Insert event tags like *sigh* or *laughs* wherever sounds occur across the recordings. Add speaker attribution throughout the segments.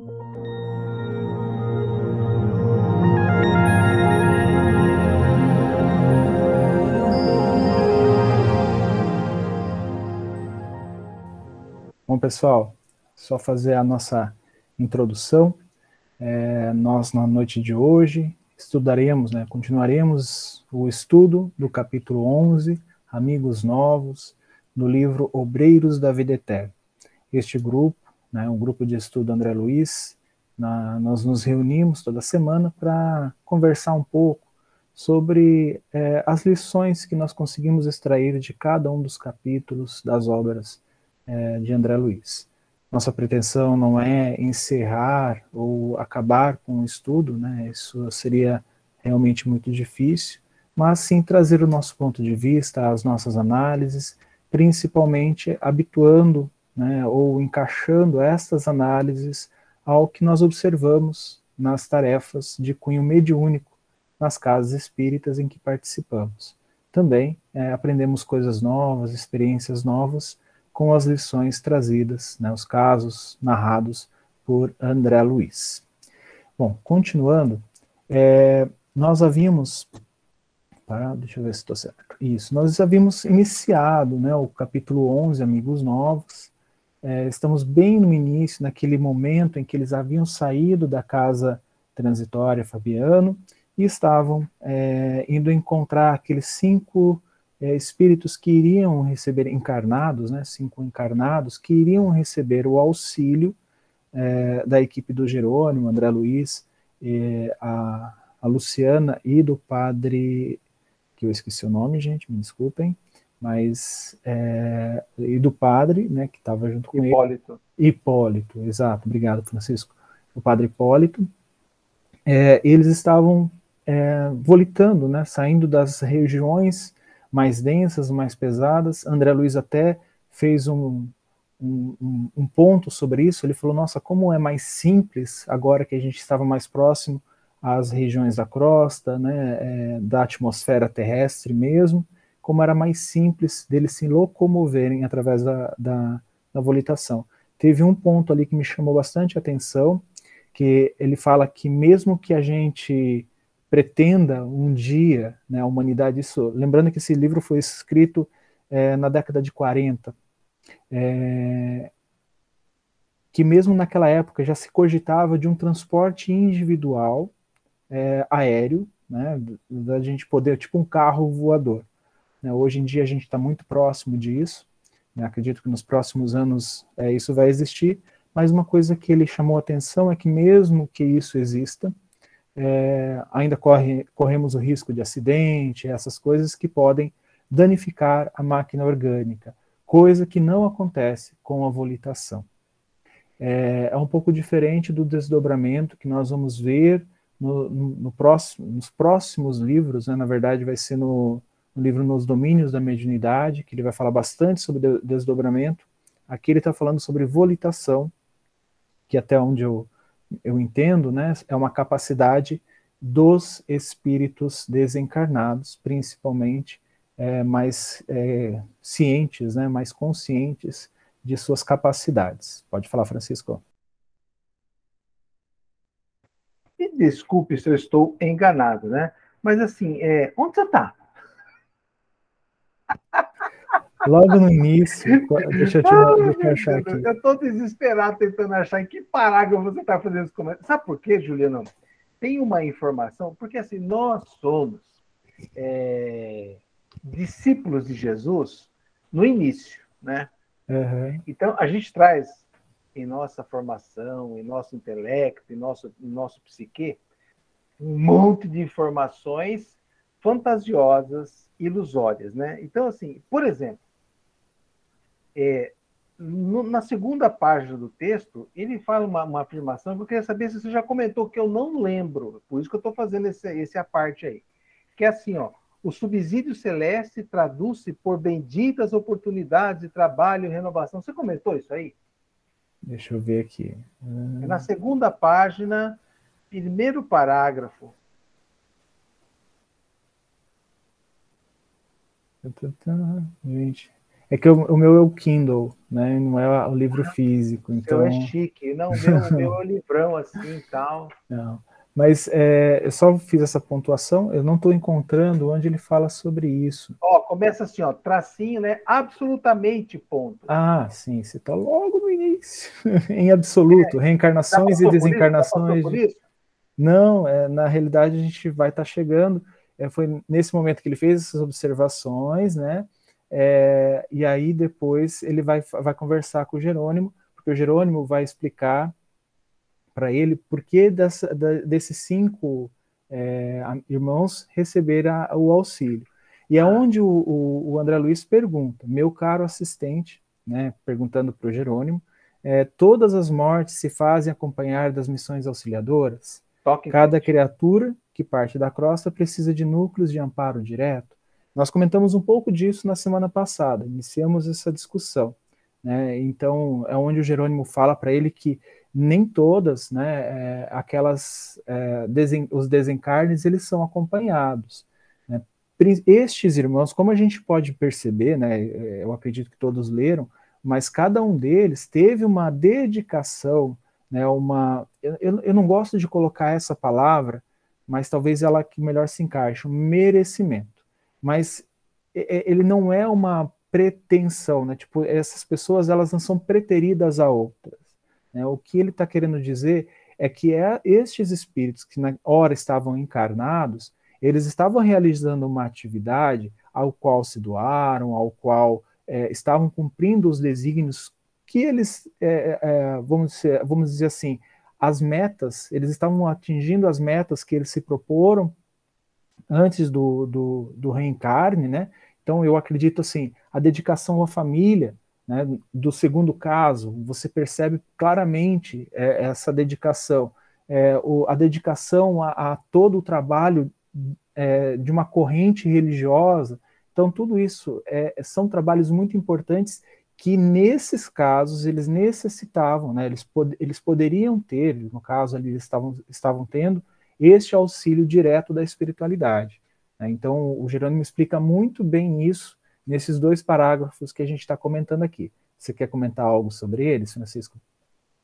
Speaker 1: Bom, pessoal, só fazer a nossa introdução. É, nós, na noite de hoje, estudaremos, né, continuaremos o estudo do capítulo 11, Amigos Novos, do livro Obreiros da Vida Eterna. Este grupo, né, um grupo de estudo André Luiz, na, nós nos reunimos toda semana para conversar um pouco sobre é, as lições que nós conseguimos extrair de cada um dos capítulos das obras é, de André Luiz. Nossa pretensão não é encerrar ou acabar com o estudo, né? isso seria realmente muito difícil, mas sim trazer o nosso ponto de vista, as nossas análises, principalmente habituando né, ou encaixando estas análises ao que nós observamos nas tarefas de cunho mediúnico nas casas espíritas em que participamos. Também é, aprendemos coisas novas, experiências novas, com as lições trazidas, né, os casos narrados por André Luiz. Bom, continuando, é, nós havíamos. Tá, deixa eu ver se estou certo. Isso, nós havíamos iniciado né, o capítulo 11, Amigos Novos. É, estamos bem no início, naquele momento em que eles haviam saído da casa transitória Fabiano e estavam é, indo encontrar aqueles cinco é, espíritos que iriam receber encarnados, né, cinco encarnados, que iriam receber o auxílio é, da equipe do Jerônimo, André Luiz, é, a, a, Luciana e do padre, que eu esqueci o nome, gente, me desculpem, mas, é, e do padre, né, que estava junto com
Speaker 2: Hipólito.
Speaker 1: ele. Hipólito, exato, obrigado, Francisco. O padre Hipólito, é, eles estavam é, volitando, né, saindo das regiões mais densas, mais pesadas. André Luiz até fez um, um, um, ponto sobre isso. Ele falou: Nossa, como é mais simples agora que a gente estava mais próximo às regiões da crosta, né, é, da atmosfera terrestre mesmo, como era mais simples deles se locomoverem através da, da, da volitação. Teve um ponto ali que me chamou bastante atenção, que ele fala que mesmo que a gente pretenda um dia, né, a humanidade, isso, lembrando que esse livro foi escrito é, na década de 40, é, que mesmo naquela época já se cogitava de um transporte individual é, aéreo, né, da gente poder, tipo um carro voador. Né, hoje em dia a gente está muito próximo disso, né, acredito que nos próximos anos é, isso vai existir, mas uma coisa que ele chamou atenção é que mesmo que isso exista, é, ainda corre, corremos o risco de acidente, essas coisas que podem danificar a máquina orgânica, coisa que não acontece com a volitação. É, é um pouco diferente do desdobramento que nós vamos ver no, no, no próximo, nos próximos livros, né, na verdade vai ser no, no, livro Nos Domínios da Mediunidade, que ele vai falar bastante sobre desdobramento. Aqui ele está falando sobre volitação, que até onde eu eu entendo, né, é uma capacidade dos espíritos desencarnados, principalmente é, mais é, cientes, né, mais conscientes de suas capacidades. Pode falar, Francisco.
Speaker 2: Me desculpe se eu estou enganado, né? Mas assim, é, onde você está?
Speaker 1: Logo no início, *laughs* deixa eu, te, Ai, deixa eu achar aqui.
Speaker 2: Eu estou desesperado tentando achar em que parágrafo você está fazendo esse comentário. Sabe por quê, Juliano? Tem uma informação, porque assim, nós somos é, discípulos de Jesus no início, né? Uhum. Então, a gente traz em nossa formação, em nosso intelecto, em nosso, em nosso psique, um monte de informações fantasiosas, ilusórias, né? Então, assim, por exemplo, é, no, na segunda página do texto, ele fala uma, uma, afirmação que eu queria saber se você já comentou, que eu não lembro, por isso que eu estou fazendo esse, esse aparte aí. Que é assim, ó, o subsídio celeste traduz-se por benditas oportunidades de trabalho e renovação. Você comentou isso aí?
Speaker 1: Deixa eu ver aqui.
Speaker 2: É na segunda página, primeiro parágrafo.
Speaker 1: Gente, É que o, o, meu é o Kindle, né? Não é o livro físico. Então
Speaker 2: é chique, não, o meu, meu é o livrão assim e tal.
Speaker 1: Não. Mas é, eu só fiz essa pontuação, eu não estou encontrando onde ele fala sobre isso.
Speaker 2: Ó, começa assim, ó, tracinho, né? Absolutamente, ponto.
Speaker 1: Ah, sim, você está logo no início. *laughs* em absoluto, é, reencarnações e desencarnações. Isso? Não, é, na realidade a gente vai estar tá chegando. É, foi nesse momento que ele fez essas observações, né? É, e aí depois ele vai, vai conversar com o Jerônimo, porque o Jerônimo vai explicar para ele por que dessa, da, desses cinco é, irmãos receberam o auxílio. E é onde o, o, o, André Luiz pergunta, meu caro assistente, né, perguntando para o Jerônimo, é, todas as mortes se fazem acompanhar das missões auxiliadoras? Toque Cada criatura que parte da crosta precisa de núcleos de amparo direto? Nós comentamos um pouco disso na semana passada, iniciamos essa discussão. Né? Então, é onde o Jerônimo fala para ele que nem todas, né, é, aquelas, é, desen, os desencarnes, eles são acompanhados. Né? Estes irmãos, como a gente pode perceber, né, é, eu acredito que todos leram, mas cada um deles teve uma dedicação, né, uma, eu, eu não gosto de colocar essa palavra, mas talvez ela que melhor se encaixe, um merecimento. Mas ele não é uma pretensão, né? Tipo, essas pessoas elas não são preteridas a outras. Né? O que ele está querendo dizer é que é, estes espíritos que na hora estavam encarnados, eles estavam realizando uma atividade ao qual se doaram, ao qual é, estavam cumprindo os desígnios que eles, é, é, vamos, dizer, vamos dizer assim, as metas, eles estavam atingindo as metas que eles se proporam antes do, do, do reencarne, né? Então, eu acredito assim, a dedicação à família, né, do segundo caso, você percebe claramente é, essa dedicação, é, o, a dedicação a, a, todo o trabalho é, de uma corrente religiosa. Então, tudo isso é, são trabalhos muito importantes que, nesses casos, eles necessitavam, né, eles, pod eles poderiam ter, no caso ali, eles estavam, estavam tendo, este auxílio direto da espiritualidade. Né. Então, o Jerônimo explica muito bem isso nesses dois parágrafos que a gente está comentando aqui. Você quer comentar algo sobre eles, Francisco?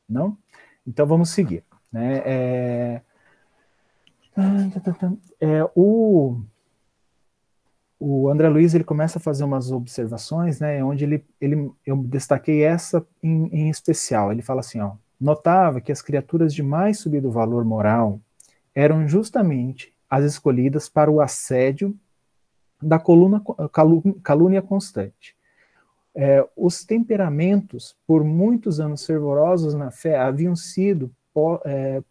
Speaker 1: Não? Então vamos seguir. Né? É... É, o, o André Luiz ele começa a fazer umas observações, né, onde ele, ele eu destaquei essa em, em especial. Ele fala assim, ó, notava que as criaturas de mais subido valor moral eram justamente as escolhidas para o assédio da coluna, calúnia constante. É, os temperamentos, por muitos anos fervorosos na fé, haviam sido é,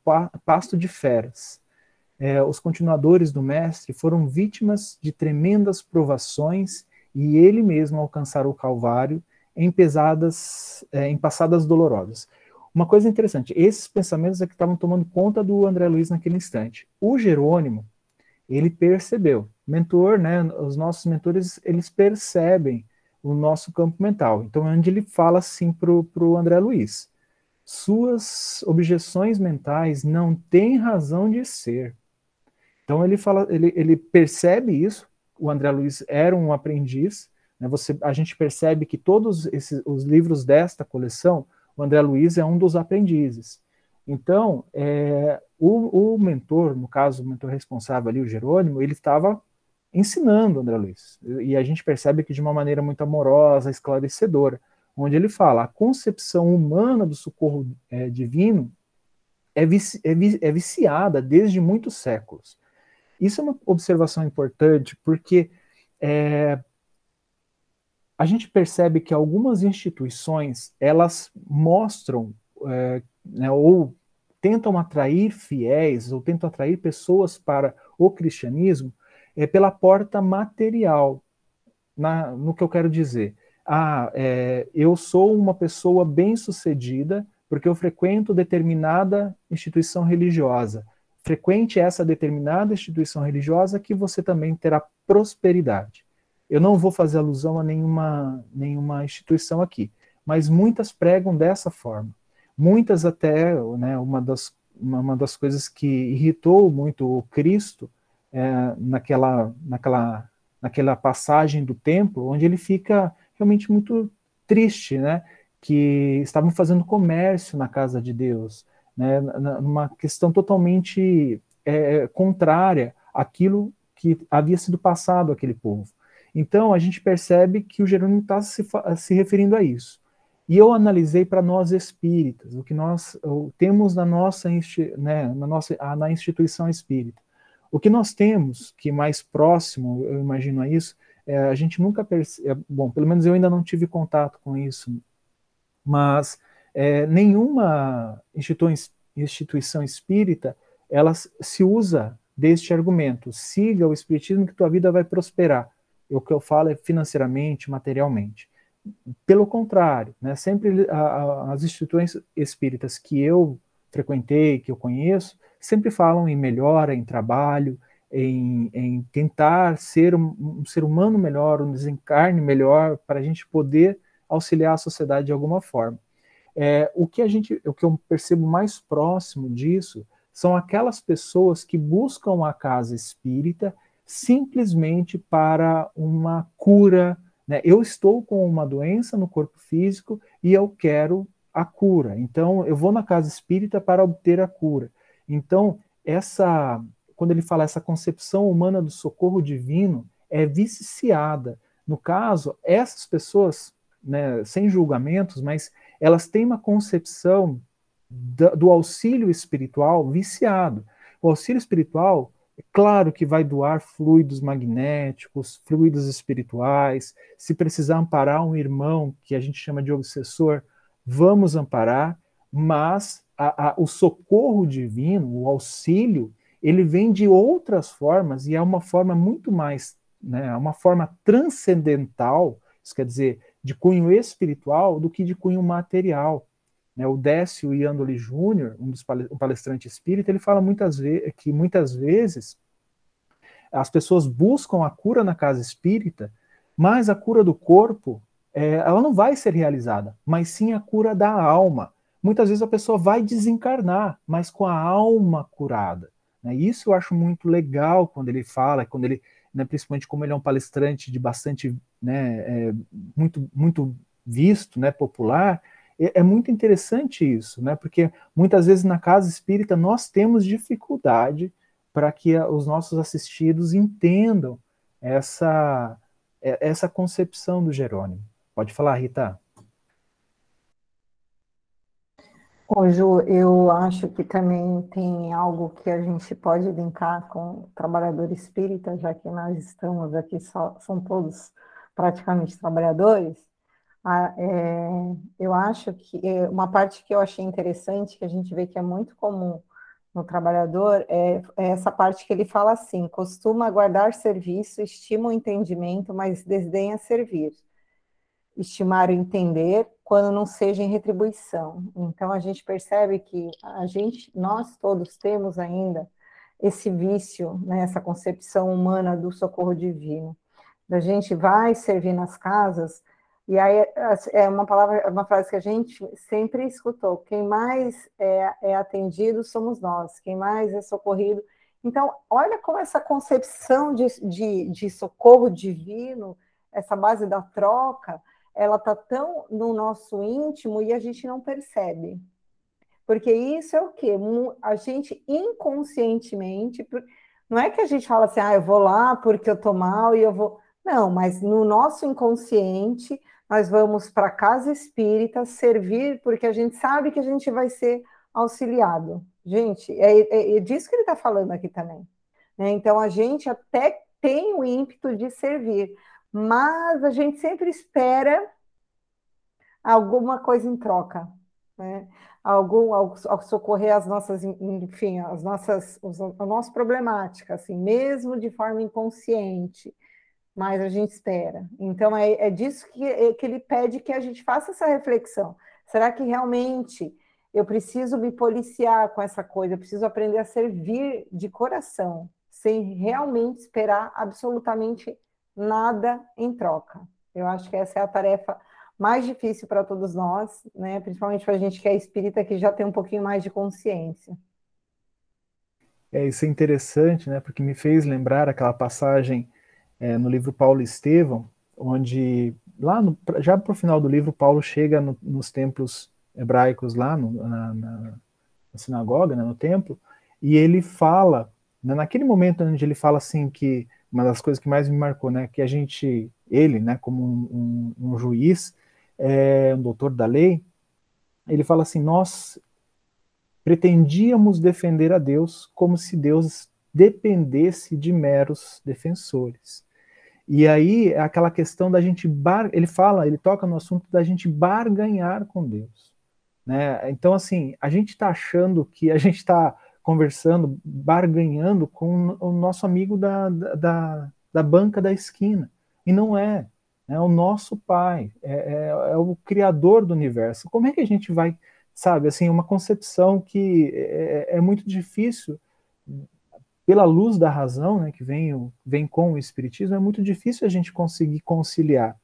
Speaker 1: pasto de feras. É, os continuadores do Mestre foram vítimas de tremendas provações e ele mesmo alcançaram o Calvário em pesadas, é, em passadas dolorosas. Uma coisa interessante, esses pensamentos é que estavam tomando conta do André Luiz naquele instante. O Jerônimo, ele percebeu. Mentor, né, os nossos mentores, eles percebem o nosso campo mental. Então, é onde ele fala assim para o André Luiz, suas objeções mentais não têm razão de ser. Então, ele, fala, ele, ele percebe isso, o André Luiz era um aprendiz, né, você, a gente percebe que todos esses, os livros desta coleção, o André Luiz é um dos aprendizes. Então, é, o, o, mentor, no caso, o mentor responsável ali, o Jerônimo, ele estava ensinando André Luiz. E a gente percebe que de uma maneira muito amorosa, esclarecedora, onde ele fala: a concepção humana do socorro é, divino é, vici, é, é viciada desde muitos séculos. Isso é uma observação importante, porque é, a gente percebe que algumas instituições elas mostram é, né, ou tentam atrair fiéis, ou tentam atrair pessoas para o cristianismo é, pela porta material. Na, no que eu quero dizer. Ah, é, eu sou uma pessoa bem-sucedida porque eu frequento determinada instituição religiosa. Frequente essa determinada instituição religiosa que você também terá prosperidade. Eu não vou fazer alusão a nenhuma, nenhuma instituição aqui, mas muitas pregam dessa forma. Muitas até, né, uma, das, uma, das coisas que irritou muito o Cristo é, naquela, naquela, naquela passagem do templo, onde ele fica realmente muito triste, né? Que estavam fazendo comércio na casa de Deus, né? Numa questão totalmente é, contrária àquilo que havia sido passado àquele povo. Então a gente percebe que o Jerônimo está se, se referindo a isso. E eu analisei para nós espíritas, o que nós temos na nossa, né, na nossa na instituição espírita. O que nós temos, que mais próximo, eu imagino a isso, é, a gente nunca percebe, é, bom, pelo menos eu ainda não tive contato com isso, mas é, nenhuma instituição espírita, ela se usa deste argumento, siga o espiritismo que tua vida vai prosperar. O que eu falo é financeiramente, materialmente. Pelo contrário, né, sempre a, a, as instituições espíritas que eu frequentei, que eu conheço, sempre falam em melhora, em trabalho, em, em tentar ser um, um, ser humano melhor, um desencarne melhor, para a gente poder auxiliar a sociedade de alguma forma. É, o que a gente, o que eu percebo mais próximo disso são aquelas pessoas que buscam a casa espírita simplesmente para uma cura. Né? Eu estou com uma doença no corpo físico e eu quero a cura. Então, eu vou na casa espírita para obter a cura. Então, essa, quando ele fala essa concepção humana do socorro divino, é viciada. No caso, essas pessoas, né, sem julgamentos, mas elas têm uma concepção do auxílio espiritual viciado. O auxílio espiritual é claro que vai doar fluidos magnéticos, fluidos espirituais. Se precisar amparar um irmão, que a gente chama de obsessor, vamos amparar, mas a, a, o socorro divino, o auxílio, ele vem de outras formas e é uma forma muito mais, né, uma forma transcendental, isso quer dizer, de cunho espiritual do que de cunho material. Né, o Décio Iandoli Júnior, um dos um palestrante espírita, ele fala muitas vezes que muitas vezes as pessoas buscam a cura na casa espírita, mas a cura do corpo é, ela não vai ser realizada, mas sim a cura da alma. Muitas vezes a pessoa vai desencarnar, mas com a alma curada. Né? Isso eu acho muito legal quando ele fala, quando ele, né, principalmente como ele é um palestrante de bastante, né, é, muito, muito visto, né, popular, é, é, muito interessante isso, né? Porque muitas vezes na casa espírita nós temos dificuldade para que os nossos assistidos entendam essa, é, essa concepção do Jerônimo. Pode falar, Rita.
Speaker 3: Ô, Ju, eu acho que também tem algo que a gente pode linkar com o trabalhador espírita, já que nós estamos aqui, só, são todos praticamente trabalhadores, ah, é, eu acho que é, uma parte que eu achei interessante, que a gente vê que é muito comum no trabalhador, é, é essa parte que ele fala assim: costuma guardar serviço, estima o entendimento, mas desdenha servir. Estimar o entender quando não seja em retribuição. Então a gente percebe que a gente, nós todos temos ainda esse vício, né, essa concepção humana do socorro divino. A gente vai servir nas casas e aí é uma palavra, uma frase que a gente sempre escutou: quem mais é, é atendido somos nós, quem mais é socorrido. Então, olha como essa concepção de, de, de socorro divino, essa base da troca, ela está tão no nosso íntimo e a gente não percebe. Porque isso é o quê? A gente inconscientemente, não é que a gente fala assim, ah, eu vou lá porque eu tô mal e eu vou. Não, mas no nosso inconsciente, nós vamos para a casa espírita servir, porque a gente sabe que a gente vai ser auxiliado. Gente, é, é, é disso que ele está falando aqui também. Né? Então, a gente até tem o ímpeto de servir, mas a gente sempre espera alguma coisa em troca, né? Algum, ao, ao socorrer as nossas, enfim, as nossas, a nossa problemática, assim, mesmo de forma inconsciente mais a gente espera. Então, é, é disso que, é, que ele pede que a gente faça essa reflexão. Será que realmente eu preciso me policiar com essa coisa? Eu preciso aprender a servir de coração, sem realmente esperar absolutamente nada em troca. Eu acho que essa é a tarefa mais difícil para todos nós, né? principalmente para a gente que é espírita, que já tem um pouquinho mais de consciência.
Speaker 1: É, isso é interessante, né? Porque me fez lembrar aquela passagem é, no livro Paulo Estevão, onde lá no, já para o final do livro, Paulo chega no, nos templos hebraicos lá no, na, na, na, sinagoga, né, no templo, e ele fala, né, naquele momento onde ele fala assim que uma das coisas que mais me marcou, né, que a gente, ele, né, como um, um, um juiz, é, um doutor da lei, ele fala assim, nós pretendíamos defender a Deus como se Deus dependesse de meros defensores. E aí é aquela questão da gente bar, ele fala, ele toca no assunto da gente barganhar com Deus, né? Então assim, a gente está achando que a gente está conversando, barganhando com o nosso amigo da, da, da banca da esquina. E não é. É o nosso pai, é, é, é, o criador do universo. Como é que a gente vai, sabe, assim, uma concepção que é, é muito difícil, pela luz da razão, né, que vem, vem com o Espiritismo, é muito difícil a gente conseguir conciliar.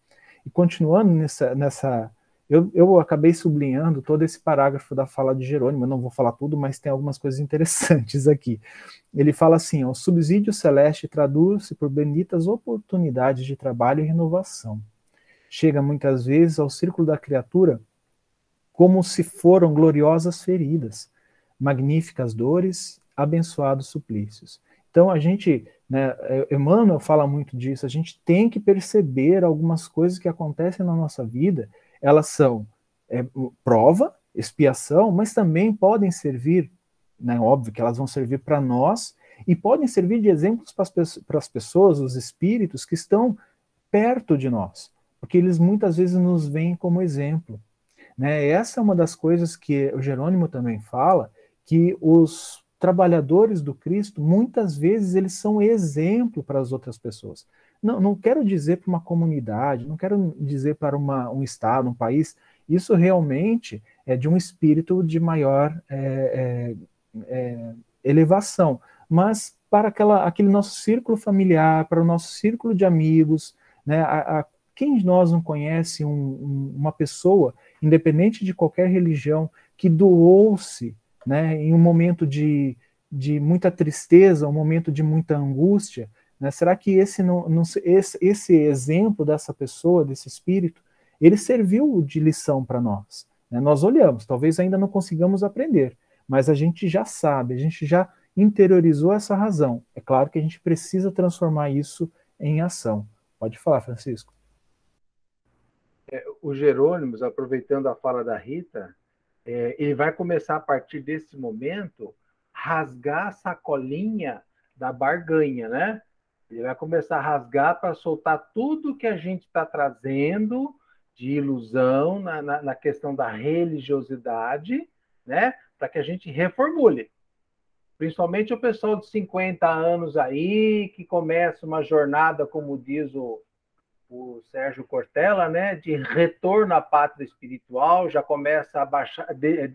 Speaker 1: E continuando nessa, nessa eu, eu acabei sublinhando todo esse parágrafo da fala de Jerônimo, eu não vou falar tudo, mas tem algumas coisas interessantes aqui. Ele fala assim: o subsídio celeste traduz-se por benditas oportunidades de trabalho e renovação. Chega muitas vezes ao círculo da criatura como se foram gloriosas feridas, magníficas dores, abençoados suplícios. Então a gente, né, Emmanuel fala muito disso, a gente tem que perceber algumas coisas que acontecem na nossa vida elas são é, prova, expiação, mas também podem servir, né, óbvio que elas vão servir para nós e podem servir de exemplos para as pessoas, os espíritos que estão perto de nós, porque eles muitas vezes nos veem como exemplo. Né? Essa é uma das coisas que o Jerônimo também fala, que os trabalhadores do Cristo, muitas vezes eles são exemplo para as outras pessoas. Não, não quero dizer para uma comunidade, não quero dizer para uma, um estado, um país. Isso realmente é de um espírito de maior é, é, é, elevação. Mas para aquela, aquele nosso círculo familiar, para o nosso círculo de amigos, né, a, a quem de nós não conhece um, um, uma pessoa, independente de qualquer religião, que doou-se né, em um momento de, de muita tristeza, um momento de muita angústia, né? Será que esse, não, não, esse, esse exemplo dessa pessoa, desse espírito, ele serviu de lição para nós? Né? Nós olhamos, talvez ainda não consigamos aprender, mas a gente já sabe, a gente já interiorizou essa razão. É claro que a gente precisa transformar isso em ação. Pode falar, Francisco.
Speaker 2: É, o Jerônimos, aproveitando a fala da Rita, é, ele vai começar a partir desse momento rasgar a sacolinha da barganha, né? Ele vai começar a rasgar para soltar tudo que a gente está trazendo de ilusão na, na, na, questão da religiosidade, né? Para que a gente reformule. Principalmente o pessoal de 50 anos aí, que começa uma jornada, como diz o, o Sérgio Cortella, né? De retorno à pátria espiritual, já começa a baixar, de,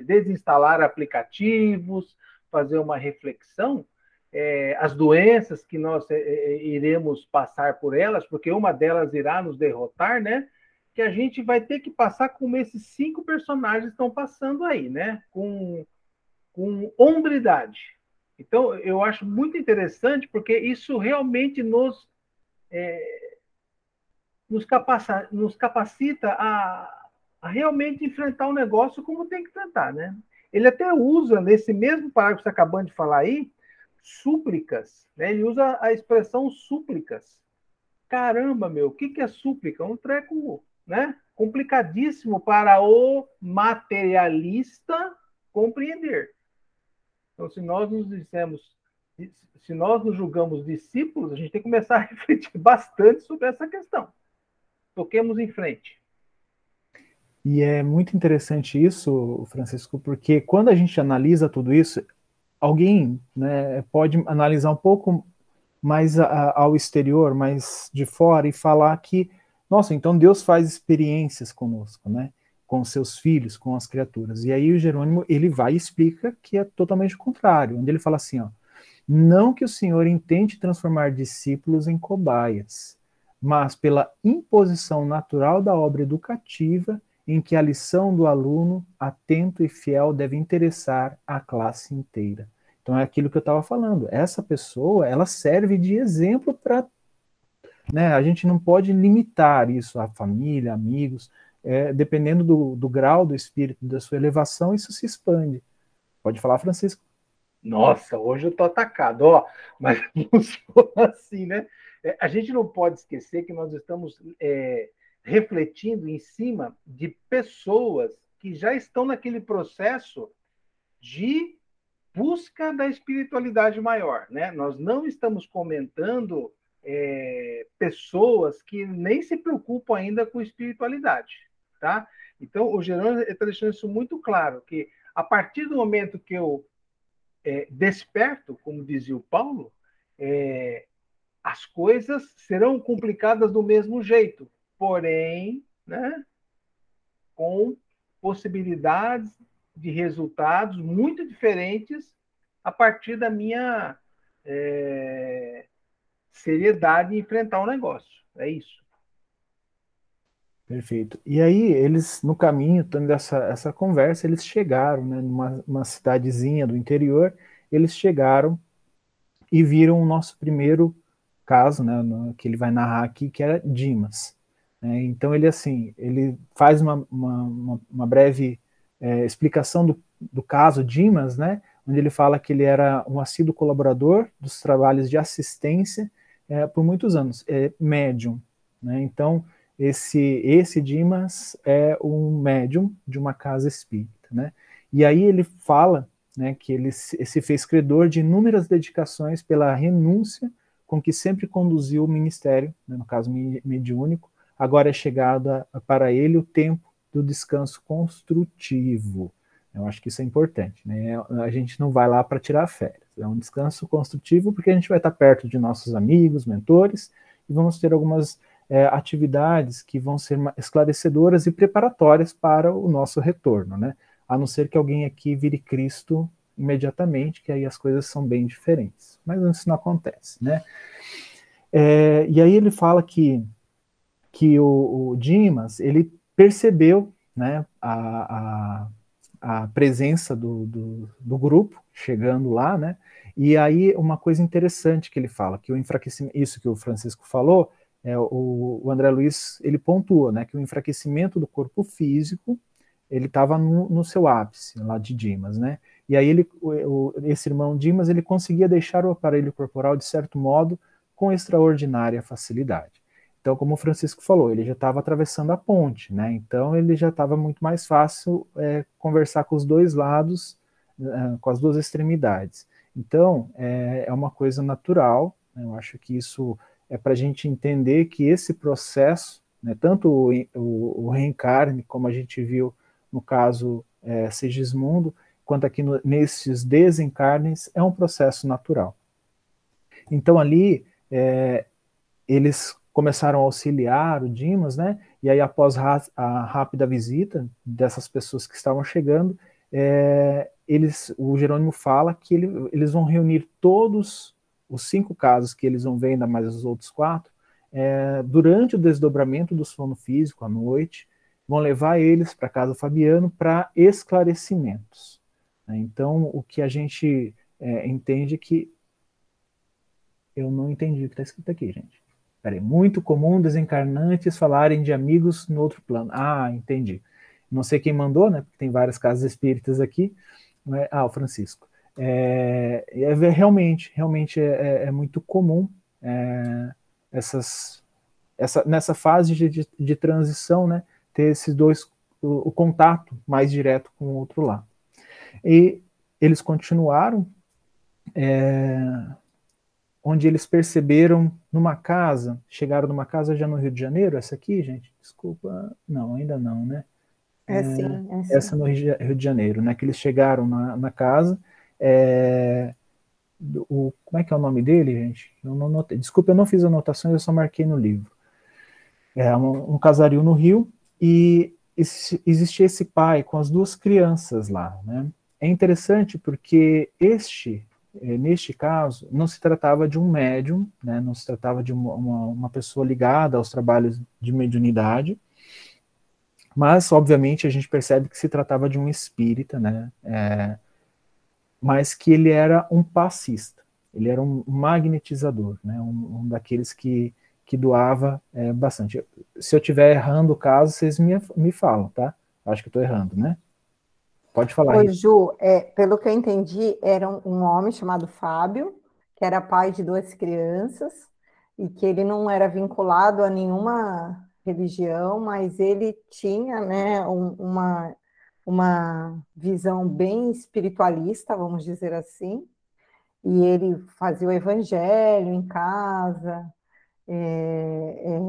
Speaker 2: desinstalar aplicativos, fazer uma reflexão é, as doenças que nós é, é, iremos passar por elas, porque uma delas irá nos derrotar, né? Que a gente vai ter que passar como esses cinco personagens estão passando aí, né? Com, com hombridade. Então, eu acho muito interessante, porque isso realmente nos, é, nos, capacita, nos capacita a, a realmente enfrentar o negócio como tem que enfrentar, né? Ele até usa, nesse mesmo parágrafo que você acabou de falar aí, súplicas. Né? Ele usa a expressão súplicas. Caramba, meu, o que, que é súplica? Um treco né? complicadíssimo para o materialista compreender. Então, se nós nos dissemos, se nós nos julgamos discípulos, a gente tem que começar a *laughs* refletir bastante sobre essa questão. Toquemos em frente.
Speaker 1: E é muito interessante isso, Francisco, porque quando a gente analisa tudo isso, alguém né, pode analisar um pouco mais a, ao exterior, mais de fora, e falar que, nossa, então Deus faz experiências conosco, né? Com seus filhos, com as criaturas. E aí o Jerônimo, ele vai e explica que é totalmente o contrário, onde ele fala assim, ó, não que o Senhor intente transformar discípulos em cobaias, mas pela imposição natural da obra educativa em que a lição do aluno, atento e fiel, deve interessar a classe inteira. Então é aquilo que eu estava falando. Essa pessoa, ela serve de exemplo para né? A gente não pode limitar isso à família, amigos. É, dependendo do, do grau do espírito, da sua elevação, isso se expande. Pode falar, Francisco?
Speaker 2: Nossa, hoje eu tô atacado, ó, mas *laughs* não sou assim, né? É, a gente não pode esquecer que nós estamos é, refletindo em cima de pessoas que já estão naquele processo de busca da espiritualidade maior, né? Nós não estamos comentando é, pessoas que nem se preocupam ainda com espiritualidade, tá? Então, o Jerônimo está deixando isso muito claro, que a partir do momento que eu é, desperto, como dizia o Paulo, é, as coisas serão complicadas do mesmo jeito, porém, né, com possibilidades de resultados muito diferentes a partir da minha é, seriedade em enfrentar o negócio. É isso.
Speaker 1: Perfeito. E aí, eles, no caminho, tendo essa, conversa, eles chegaram, né, numa cidadezinha do interior, eles chegaram e viram o nosso primeiro caso, né, no, que ele vai narrar aqui, que era Dimas. Né, então, ele, assim, ele faz uma, uma, uma breve é, explicação do, do caso Dimas, né, onde ele fala que ele era um assíduo colaborador dos trabalhos de assistência é, por muitos anos, é médium. Né, então, esse, esse Dimas é um médium de uma casa espírita, né? E aí ele fala né, que ele se fez credor de inúmeras dedicações pela renúncia com que sempre conduziu o ministério, né, no caso mediúnico, agora é chegado para ele o tempo do descanso construtivo. Eu acho que isso é importante. Né? A gente não vai lá para tirar férias. É um descanso construtivo porque a gente vai estar perto de nossos amigos, mentores, e vamos ter algumas é, atividades que vão ser esclarecedoras e preparatórias para o nosso retorno, né? A não ser que alguém aqui vire Cristo imediatamente, que aí as coisas são bem diferentes. Mas isso não acontece, né? É, e aí ele fala que, que o, o Dimas, ele percebeu né, a, a, a presença do, do, do, grupo chegando lá, né? E aí uma coisa interessante que ele fala, que o enfraquecimento, isso que o Francisco falou, é, o, o, André Luiz ele pontua né, que o enfraquecimento do corpo físico ele estava no, no, seu ápice lá de Dimas, né? E aí ele, o, esse irmão Dimas ele conseguia deixar o aparelho corporal de certo modo com extraordinária facilidade. Então, como o Francisco falou, ele já estava atravessando a ponte, né? Então ele já estava muito mais fácil é, conversar com os dois lados, é, com as duas extremidades. Então é, é uma coisa natural. Né? Eu acho que isso é para a gente entender que esse processo, né, tanto o, o, o, reencarne, como a gente viu no caso é, Sigismundo, quanto aqui no, nesses desencarnes, é um processo natural. Então ali é, eles começaram a auxiliar o Dimas, né? E aí após a rápida visita dessas pessoas que estavam chegando, é, eles, o Jerônimo fala que ele, eles vão reunir todos os cinco casos que eles vão ver, ainda mais os outros quatro, é, durante o desdobramento do sono físico à noite, vão levar eles para casa Fabiano para esclarecimentos. Né? Então, o que a gente é, entende que. Eu não entendi o que está escrito aqui, gente. Peraí. Muito comum desencarnantes falarem de amigos no outro plano. Ah, entendi. Não sei quem mandou, né? Porque tem várias casas espíritas aqui. Né? Ah, o Francisco. É, é realmente, realmente é, é, é muito comum é, essas, essa, nessa fase de, de, de, transição, né, ter esses dois, o, o, contato mais direto com o outro lado. E eles continuaram, é, onde eles perceberam numa casa, chegaram numa casa já no Rio de Janeiro, essa aqui, gente, desculpa, não, ainda não, né?
Speaker 3: É, sim, é sim.
Speaker 1: Essa no Rio de Janeiro, né? Que eles chegaram na, na casa é, o, como é que é o nome dele, gente? Eu não notei. Desculpa, eu não fiz anotações, eu só marquei no livro. É um, um casario no Rio e existia esse pai com as duas crianças lá, né? É interessante porque este, é, neste caso, não se tratava de um médium, né? Não se tratava de uma, uma pessoa ligada aos trabalhos de mediunidade, mas, obviamente, a gente percebe que se tratava de um espírita, né? É, mas que ele era um passista, ele era um magnetizador, né, um, um daqueles que, que doava é, bastante. Se eu estiver errando o caso, vocês me, me falam, tá? Acho que estou errando, né? Pode falar.
Speaker 3: Oi, Ju, é, pelo que eu entendi, era um, um homem chamado Fábio, que era pai de duas crianças, e que ele não era vinculado a nenhuma religião, mas ele tinha né, um, uma, uma visão bem espiritualista, vamos dizer assim, e ele fazia o evangelho em casa, é, é,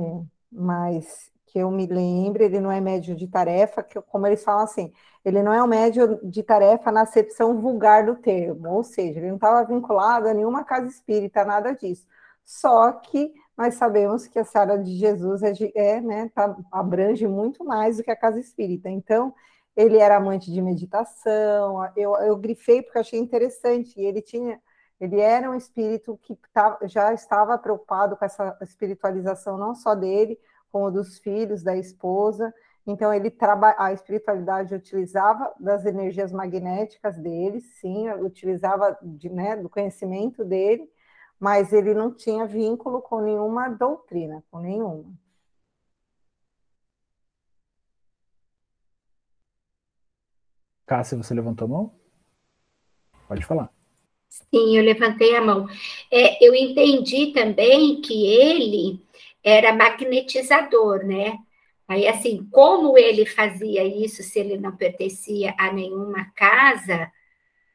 Speaker 3: mas que eu me lembre, ele não é médio de tarefa, que como eles falam assim, ele não é um médio de tarefa na acepção vulgar do termo, ou seja, ele não estava vinculado a nenhuma casa espírita, nada disso. Só que nós sabemos que a Sara de Jesus é, é né, tá, abrange muito mais do que a casa espírita. Então, ele era amante de meditação, eu, eu grifei porque achei interessante, e ele tinha, ele era um espírito que tá, já estava preocupado com essa espiritualização não só dele, como dos filhos, da esposa. Então ele traba, a espiritualidade utilizava das energias magnéticas dele, sim, utilizava de, né, do conhecimento dele, mas ele não tinha vínculo com nenhuma doutrina, com nenhuma.
Speaker 1: Cássia, você levantou a mão? Pode falar.
Speaker 4: Sim, eu levantei a mão. É, eu entendi também que ele era magnetizador, né? Aí, assim, como ele fazia isso se ele não pertencia a nenhuma casa,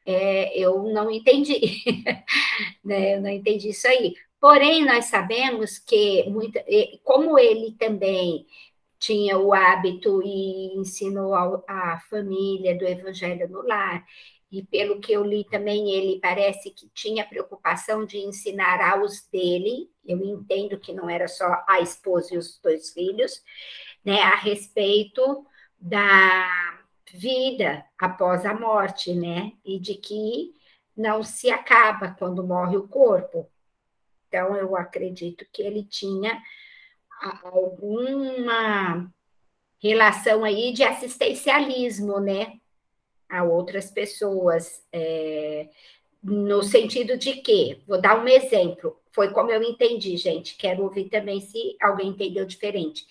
Speaker 4: é, eu não entendi, *laughs* né? Eu não entendi isso aí. Porém, nós sabemos que, muito, como ele também tinha o hábito e ensinou a, família do evangelho no lar, e pelo que eu li também, ele parece que tinha preocupação de ensinar aos dele, eu entendo que não era só a esposa e os dois filhos, né, a respeito da vida após a morte, né, e de que não se acaba quando morre o corpo. Então, eu acredito que ele tinha alguma relação aí de assistencialismo, né, a outras pessoas, é, no sentido de que, vou dar um exemplo, foi como eu entendi, gente, quero ouvir também se alguém entendeu diferente.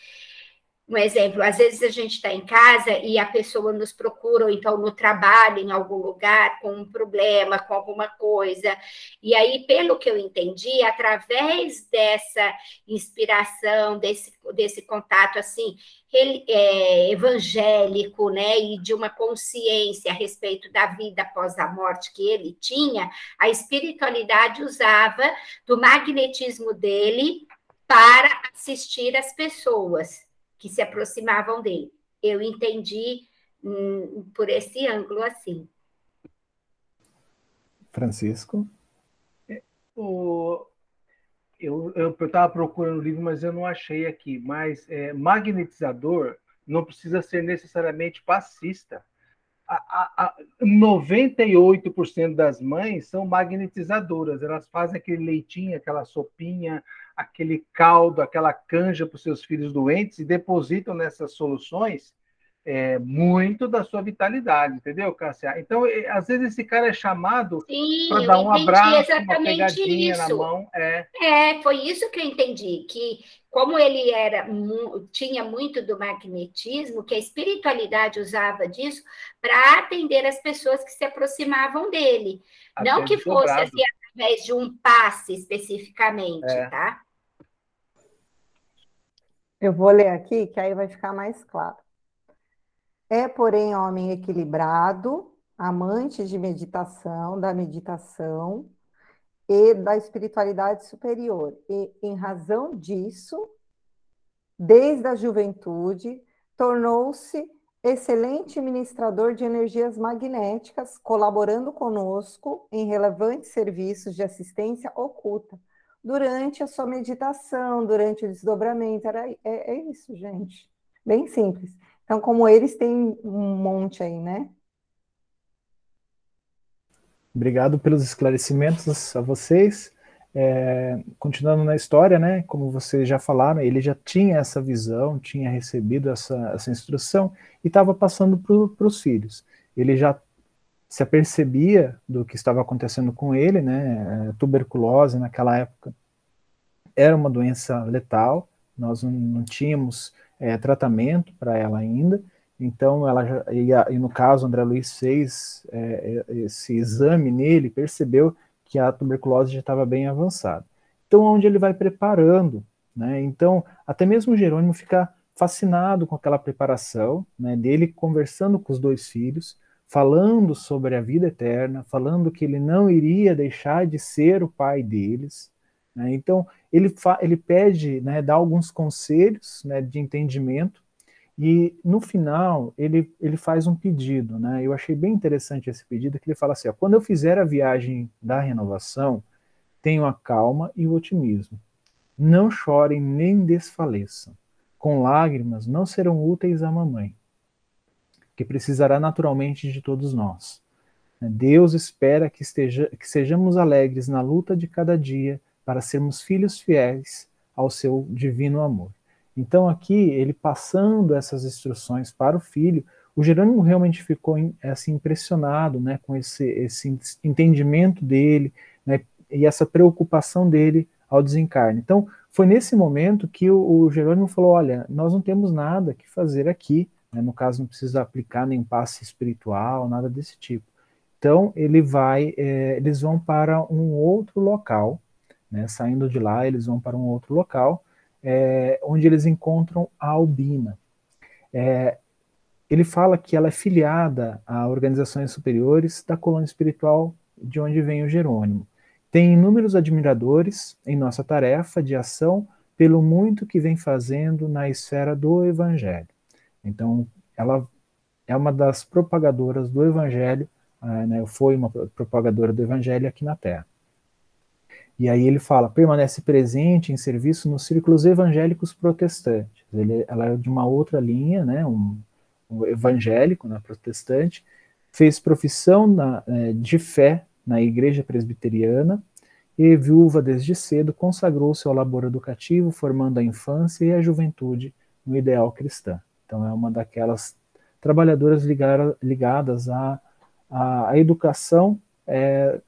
Speaker 4: Um exemplo, às vezes a gente está em casa e a pessoa nos procura, ou então no trabalho, em algum lugar, com um problema, com alguma coisa. E aí, pelo que eu entendi, através dessa inspiração, desse, desse contato assim, é, evangélico, né, e de uma consciência a respeito da vida após a morte que ele tinha, a espiritualidade usava do magnetismo dele para assistir as pessoas que se aproximavam dele. Eu entendi hum, por esse ângulo assim.
Speaker 1: Francisco?
Speaker 2: É, o, eu estava procurando o livro, mas eu não achei aqui. Mas é, magnetizador não precisa ser necessariamente passista. A, a, a 98% das mães são magnetizadoras, elas fazem aquele leitinho, aquela sopinha, aquele caldo, aquela canja para os seus filhos doentes e depositam nessas soluções é, muito da sua vitalidade, entendeu, Cássia? Então, às vezes esse cara é chamado para dar um abraço, uma pegadinha isso. na mão. É.
Speaker 4: é, foi isso que eu entendi, que como ele era tinha muito do magnetismo, que a espiritualidade usava disso para atender as pessoas que se aproximavam dele. Não que fosse assim, através de um passe especificamente, é. tá?
Speaker 3: Eu vou ler aqui, que aí vai ficar mais claro. É, porém, homem equilibrado, amante de meditação, da meditação e da espiritualidade superior. E, em razão disso, desde a juventude, tornou-se excelente ministrador de energias magnéticas, colaborando conosco em relevantes serviços de assistência oculta durante a sua meditação, durante o desdobramento. Era, é, é isso, gente. Bem simples. Então, como eles têm um monte aí, né?
Speaker 1: Obrigado pelos esclarecimentos a vocês. É, continuando na história, né, como vocês já falaram, ele já tinha essa visão, tinha recebido essa, essa instrução e estava passando para os filhos. Ele já se apercebia do que estava acontecendo com ele, né, é, tuberculose naquela época era uma doença letal, nós não, tínhamos é, tratamento para ela ainda, então ela já, e, a, e, no caso André Luiz fez é, é, esse exame nele, percebeu que a tuberculose já estava bem avançada. Então onde ele vai preparando, né? Então até mesmo Jerônimo fica fascinado com aquela preparação, né, dele conversando com os dois filhos, falando sobre a vida eterna, falando que ele não iria deixar de ser o pai deles, né? Então, ele, ele pede, né, dá alguns conselhos né, de entendimento, e no final ele, ele faz um pedido. Né? Eu achei bem interessante esse pedido, que ele fala assim: ó, quando eu fizer a viagem da renovação, tenho a calma e o otimismo. Não chorem nem desfaleçam. Com lágrimas não serão úteis à mamãe, que precisará naturalmente de todos nós. Deus espera que, esteja, que sejamos alegres na luta de cada dia para sermos filhos fiéis ao seu divino amor. Então, aqui, ele passando essas instruções para o filho, o Jerônimo realmente ficou assim, impressionado né, com esse, esse entendimento dele né, e essa preocupação dele ao desencarne. Então, foi nesse momento que o, o Jerônimo falou: Olha, nós não temos nada que fazer aqui. Né, no caso, não precisa aplicar nem passe espiritual, nada desse tipo. Então, ele vai, é, eles vão para um outro local né? Saindo de lá, eles vão para um outro local, é, onde eles encontram a Albina. É, ele fala que ela é filiada a organizações superiores da colônia espiritual de onde vem o Jerônimo. Tem inúmeros admiradores em nossa tarefa de ação pelo muito que vem fazendo na esfera do Evangelho. Então, ela é uma das propagadoras do Evangelho, ah, né, foi uma propagadora do Evangelho aqui na Terra. E aí ele fala, permanece presente em serviço nos círculos evangélicos protestantes. Ele, ela é de uma outra linha, né, um, um evangélico, né, protestante, fez profissão na, é, de fé na igreja presbiteriana e, viúva desde cedo, consagrou-se ao labor educativo, formando a infância e a juventude no ideal cristão. Então é uma daquelas trabalhadoras ligada, ligadas à, à, à educação é,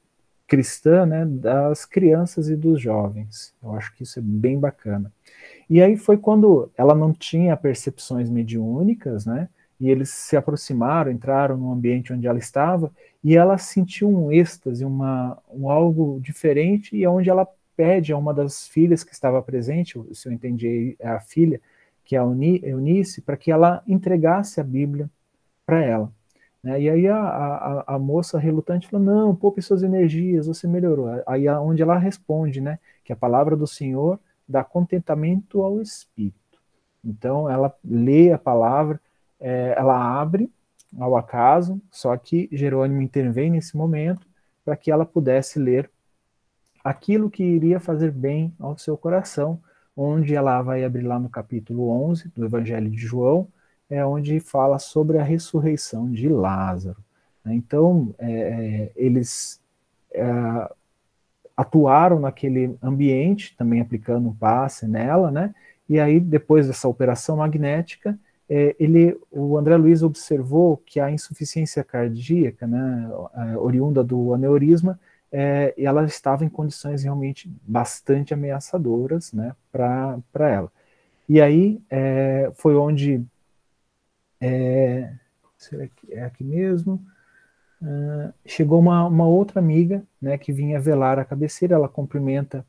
Speaker 1: cristã né, das crianças e dos jovens. Eu acho que isso é bem bacana. E aí foi quando ela não tinha percepções mediúnicas, né? E eles se aproximaram, entraram no ambiente onde ela estava, e ela sentiu um êxtase, uma, um algo diferente, e é onde ela pede a uma das filhas que estava presente, se eu entendi, é a filha, que é a Eunice, para que ela entregasse a Bíblia para ela. Né? E aí a, a, a, moça relutante falou, não, poupe suas energias, você melhorou. Aí é onde ela responde, né, que a palavra do Senhor dá contentamento ao espírito. Então ela lê a palavra, é, ela abre ao acaso, só que Jerônimo intervém nesse momento para que ela pudesse ler aquilo que iria fazer bem ao seu coração, onde ela vai abrir lá no capítulo 11 do Evangelho de João, é onde fala sobre a ressurreição de Lázaro. Né? Então, é, é, eles é, atuaram naquele ambiente, também aplicando um passe nela, né? E aí, depois dessa operação magnética, é, ele, o André Luiz observou que a insuficiência cardíaca, né, oriunda do aneurisma, é, ela estava em condições realmente bastante ameaçadoras, né, para ela. E aí é, foi onde é, será que é aqui mesmo? Uh, chegou uma, uma, outra amiga, né, que vinha velar a cabeceira, ela cumprimenta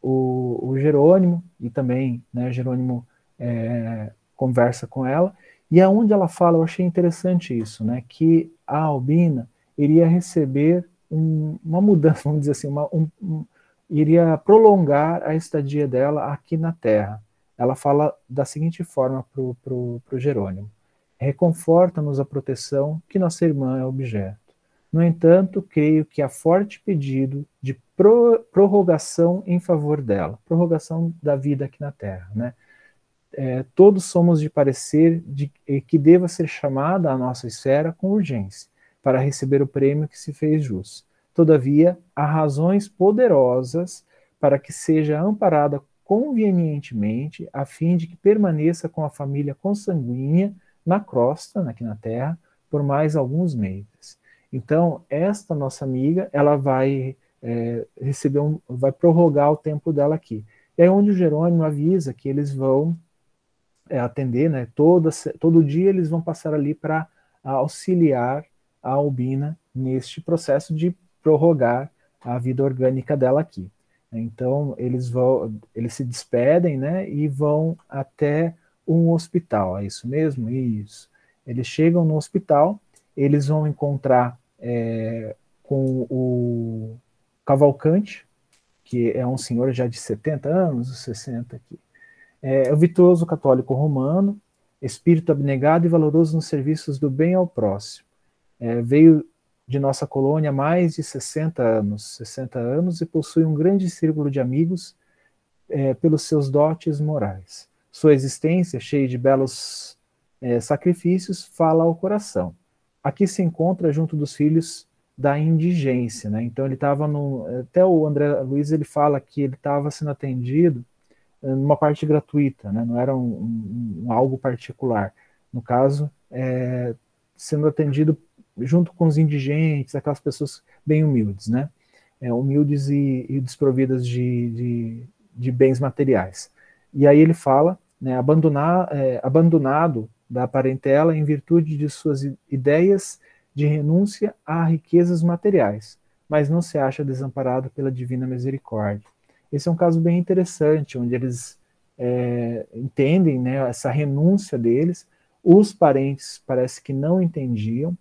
Speaker 1: o, o Jerônimo, e também, né, Jerônimo é, conversa com ela, e aonde ela fala, eu achei interessante isso, né, que a Albina iria receber um, uma mudança, vamos dizer assim, uma, um, um, iria prolongar a estadia dela aqui na Terra. Ela fala da seguinte forma para o Jerônimo, reconforta-nos a proteção que nossa irmã é objeto. No entanto, creio que há forte pedido de pro, prorrogação em favor dela, prorrogação da vida aqui na Terra. Né? É, todos somos de parecer de, que deva ser chamada a nossa esfera com urgência, para receber o prêmio que se fez jus. Todavia, há razões poderosas para que seja amparada convenientemente, a fim de que permaneça com a família consanguínea na crosta, aqui na Terra, por mais alguns meses. Então, esta nossa amiga, ela vai é, receber um, vai prorrogar o tempo dela aqui. É onde o Jerônimo avisa que eles vão é, atender, né? Todo dia eles vão passar ali para auxiliar a Albina neste processo de prorrogar a vida orgânica dela aqui. Então eles vão, eles se despedem, né? E vão até um hospital. É isso mesmo? Isso. Eles chegam no hospital, eles vão encontrar é, com o Cavalcante, que é um senhor já de 70 anos, 60 aqui. É, é o virtuoso católico romano, espírito abnegado e valoroso nos serviços do bem ao próximo. É, veio de nossa colônia há mais de 60 anos, 60 anos e possui um grande círculo de amigos é, pelos seus dotes morais. Sua existência, cheia de belos é, sacrifícios, fala ao coração. Aqui se encontra junto dos filhos da indigência, né? Então ele estava no, até o André Luiz ele fala que ele estava sendo atendido eh, numa parte gratuita, né? Não era um, um, um algo particular. No caso, é, sendo atendido junto com os indigentes, aquelas pessoas bem humildes, né? É, humildes e, e desprovidas de, de, de, bens materiais. E aí ele fala, né, abandonar, é, abandonado da parentela em virtude de suas ideias de renúncia a riquezas materiais, mas não se acha desamparado pela divina misericórdia. Esse é um caso bem interessante, onde eles é, entendem né, essa renúncia deles, os parentes parece que não entendiam.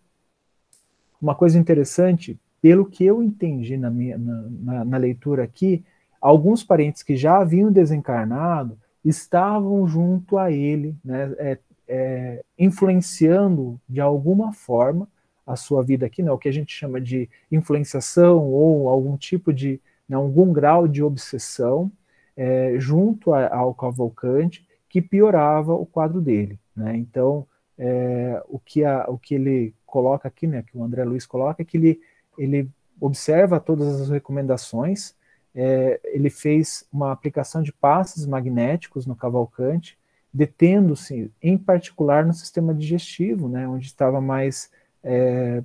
Speaker 1: Uma coisa interessante, pelo que eu entendi na, minha, na, na, na leitura aqui, alguns parentes que já haviam desencarnado estavam junto a ele, né, é, é, influenciando de alguma forma a sua vida aqui, né, o que a gente chama de influenciação ou algum tipo de, né, algum grau de obsessão é, junto a, ao Cavalcante que piorava o quadro dele. Né? Então, é, o, que a, o que ele coloca aqui, né, que o André Luiz coloca, é que ele, ele observa todas as recomendações, é, ele fez uma aplicação de passes magnéticos no Cavalcante, detendo-se, em particular, no sistema digestivo, né, onde estava mais é,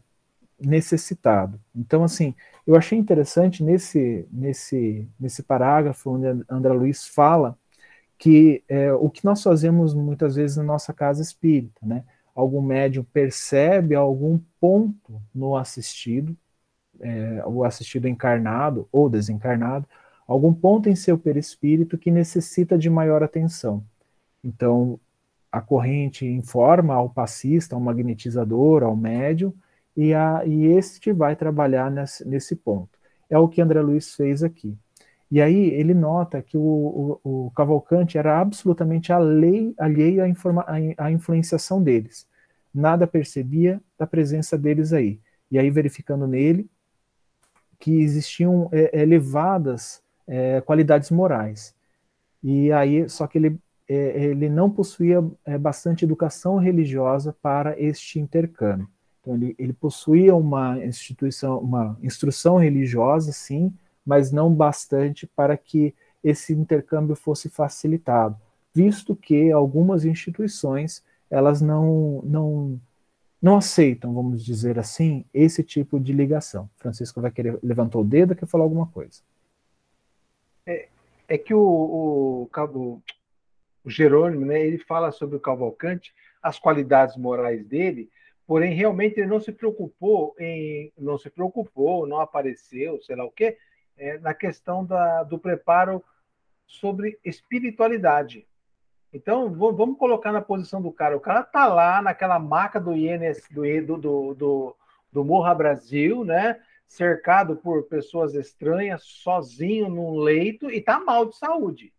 Speaker 1: necessitado. Então, assim, eu achei interessante nesse, nesse, nesse parágrafo onde André Luiz fala que é, o que nós fazemos muitas vezes na nossa casa espírita, né? Algum médium percebe algum ponto no assistido, é, o assistido encarnado ou desencarnado, algum ponto em seu perispírito que necessita de maior atenção. Então, a corrente informa ao passista, ao magnetizador, ao médium, e, a, e este vai trabalhar nesse, nesse ponto. É o que André Luiz fez aqui. E aí ele nota que o, o, o Cavalcante era absolutamente alheio, alheio à, informa, à, influenciação deles. Nada percebia da presença deles aí. E aí verificando nele que existiam é, elevadas é, qualidades morais. E aí, só que ele é, ele não possuía é, bastante educação religiosa para este intercâmbio. Então, ele, ele possuía uma instituição, uma instrução religiosa, sim, mas não bastante para que esse intercâmbio fosse facilitado, visto que algumas instituições elas não, não, não aceitam, vamos dizer assim, esse tipo de ligação. Francisco vai querer levantou o dedo, quer falar alguma coisa?
Speaker 2: É, é que o, o, o, o Jerônimo, né, ele fala sobre o Cavalcante, as qualidades morais dele, porém realmente ele não se preocupou em, não se preocupou, não apareceu, sei lá o quê, é, na questão da, do preparo sobre espiritualidade. Então, vamos colocar na posição do cara. O cara tá lá naquela maca do INS, do, do, do, do Morra Brasil, né? Cercado por pessoas estranhas, sozinho num leito e tá mal de saúde.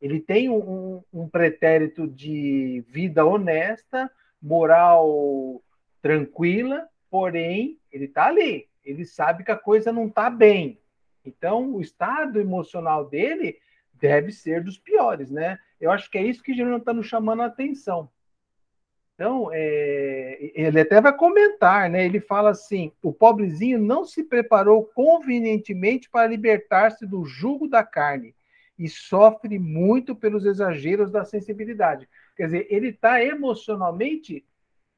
Speaker 2: Ele tem um, um pretérito de vida honesta, moral tranquila, porém, ele está ali. Ele sabe que a coisa não está bem. Então, o estado emocional dele deve ser dos piores, né? Eu acho que é isso que Jerônimo está nos chamando a atenção. Então, é, ele até vai comentar, né? Ele fala assim: o pobrezinho não se preparou convenientemente para libertar-se do jugo da carne e sofre muito pelos exageros da sensibilidade. Quer dizer, ele está emocionalmente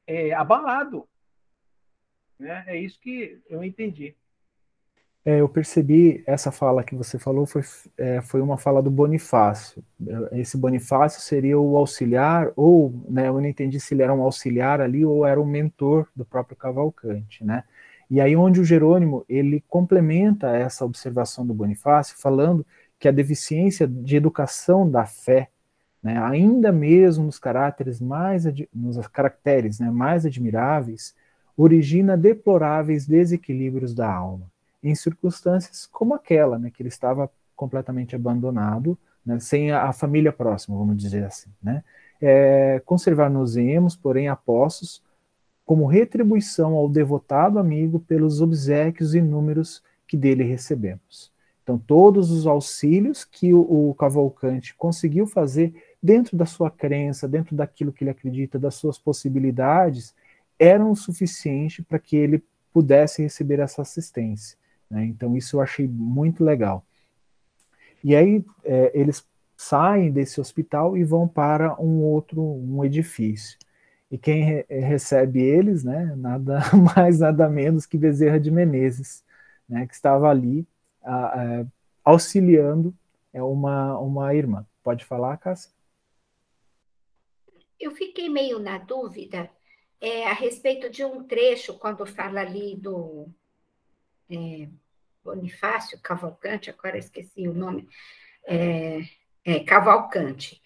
Speaker 2: é, abalado. Né? É isso que eu entendi.
Speaker 1: É, eu percebi essa fala que você falou foi, é, foi uma fala do Bonifácio. Esse Bonifácio seria o auxiliar, ou né, eu não entendi se ele era um auxiliar ali ou era um mentor do próprio Cavalcante, né? E aí onde o Jerônimo ele complementa essa observação do Bonifácio falando que a deficiência de educação da fé, né, ainda mesmo nos caracteres mais nos caracteres né, mais admiráveis, origina deploráveis desequilíbrios da alma em circunstâncias como aquela, né, que ele estava completamente abandonado, né, sem a, a, família próxima, vamos dizer assim. Né? É, Conservar-nos-emos, porém, apostos, como retribuição ao devotado amigo pelos obsequios inúmeros que dele recebemos. Então, todos os auxílios que o, o Cavalcante conseguiu fazer dentro da sua crença, dentro daquilo que ele acredita, das suas possibilidades, eram o suficiente para que ele pudesse receber essa assistência. Né? Então, isso eu achei muito legal. E aí, é, eles saem desse hospital e vão para um outro um edifício. E quem re recebe eles, né, nada *laughs* mais, nada menos que Bezerra de Menezes, né, que estava ali a, a, auxiliando é uma, uma irmã. Pode falar, Cássia?
Speaker 4: Eu fiquei meio na dúvida é, a respeito de um trecho, quando fala ali do é, Bonifácio Cavalcante, agora esqueci o nome, é, é, Cavalcante.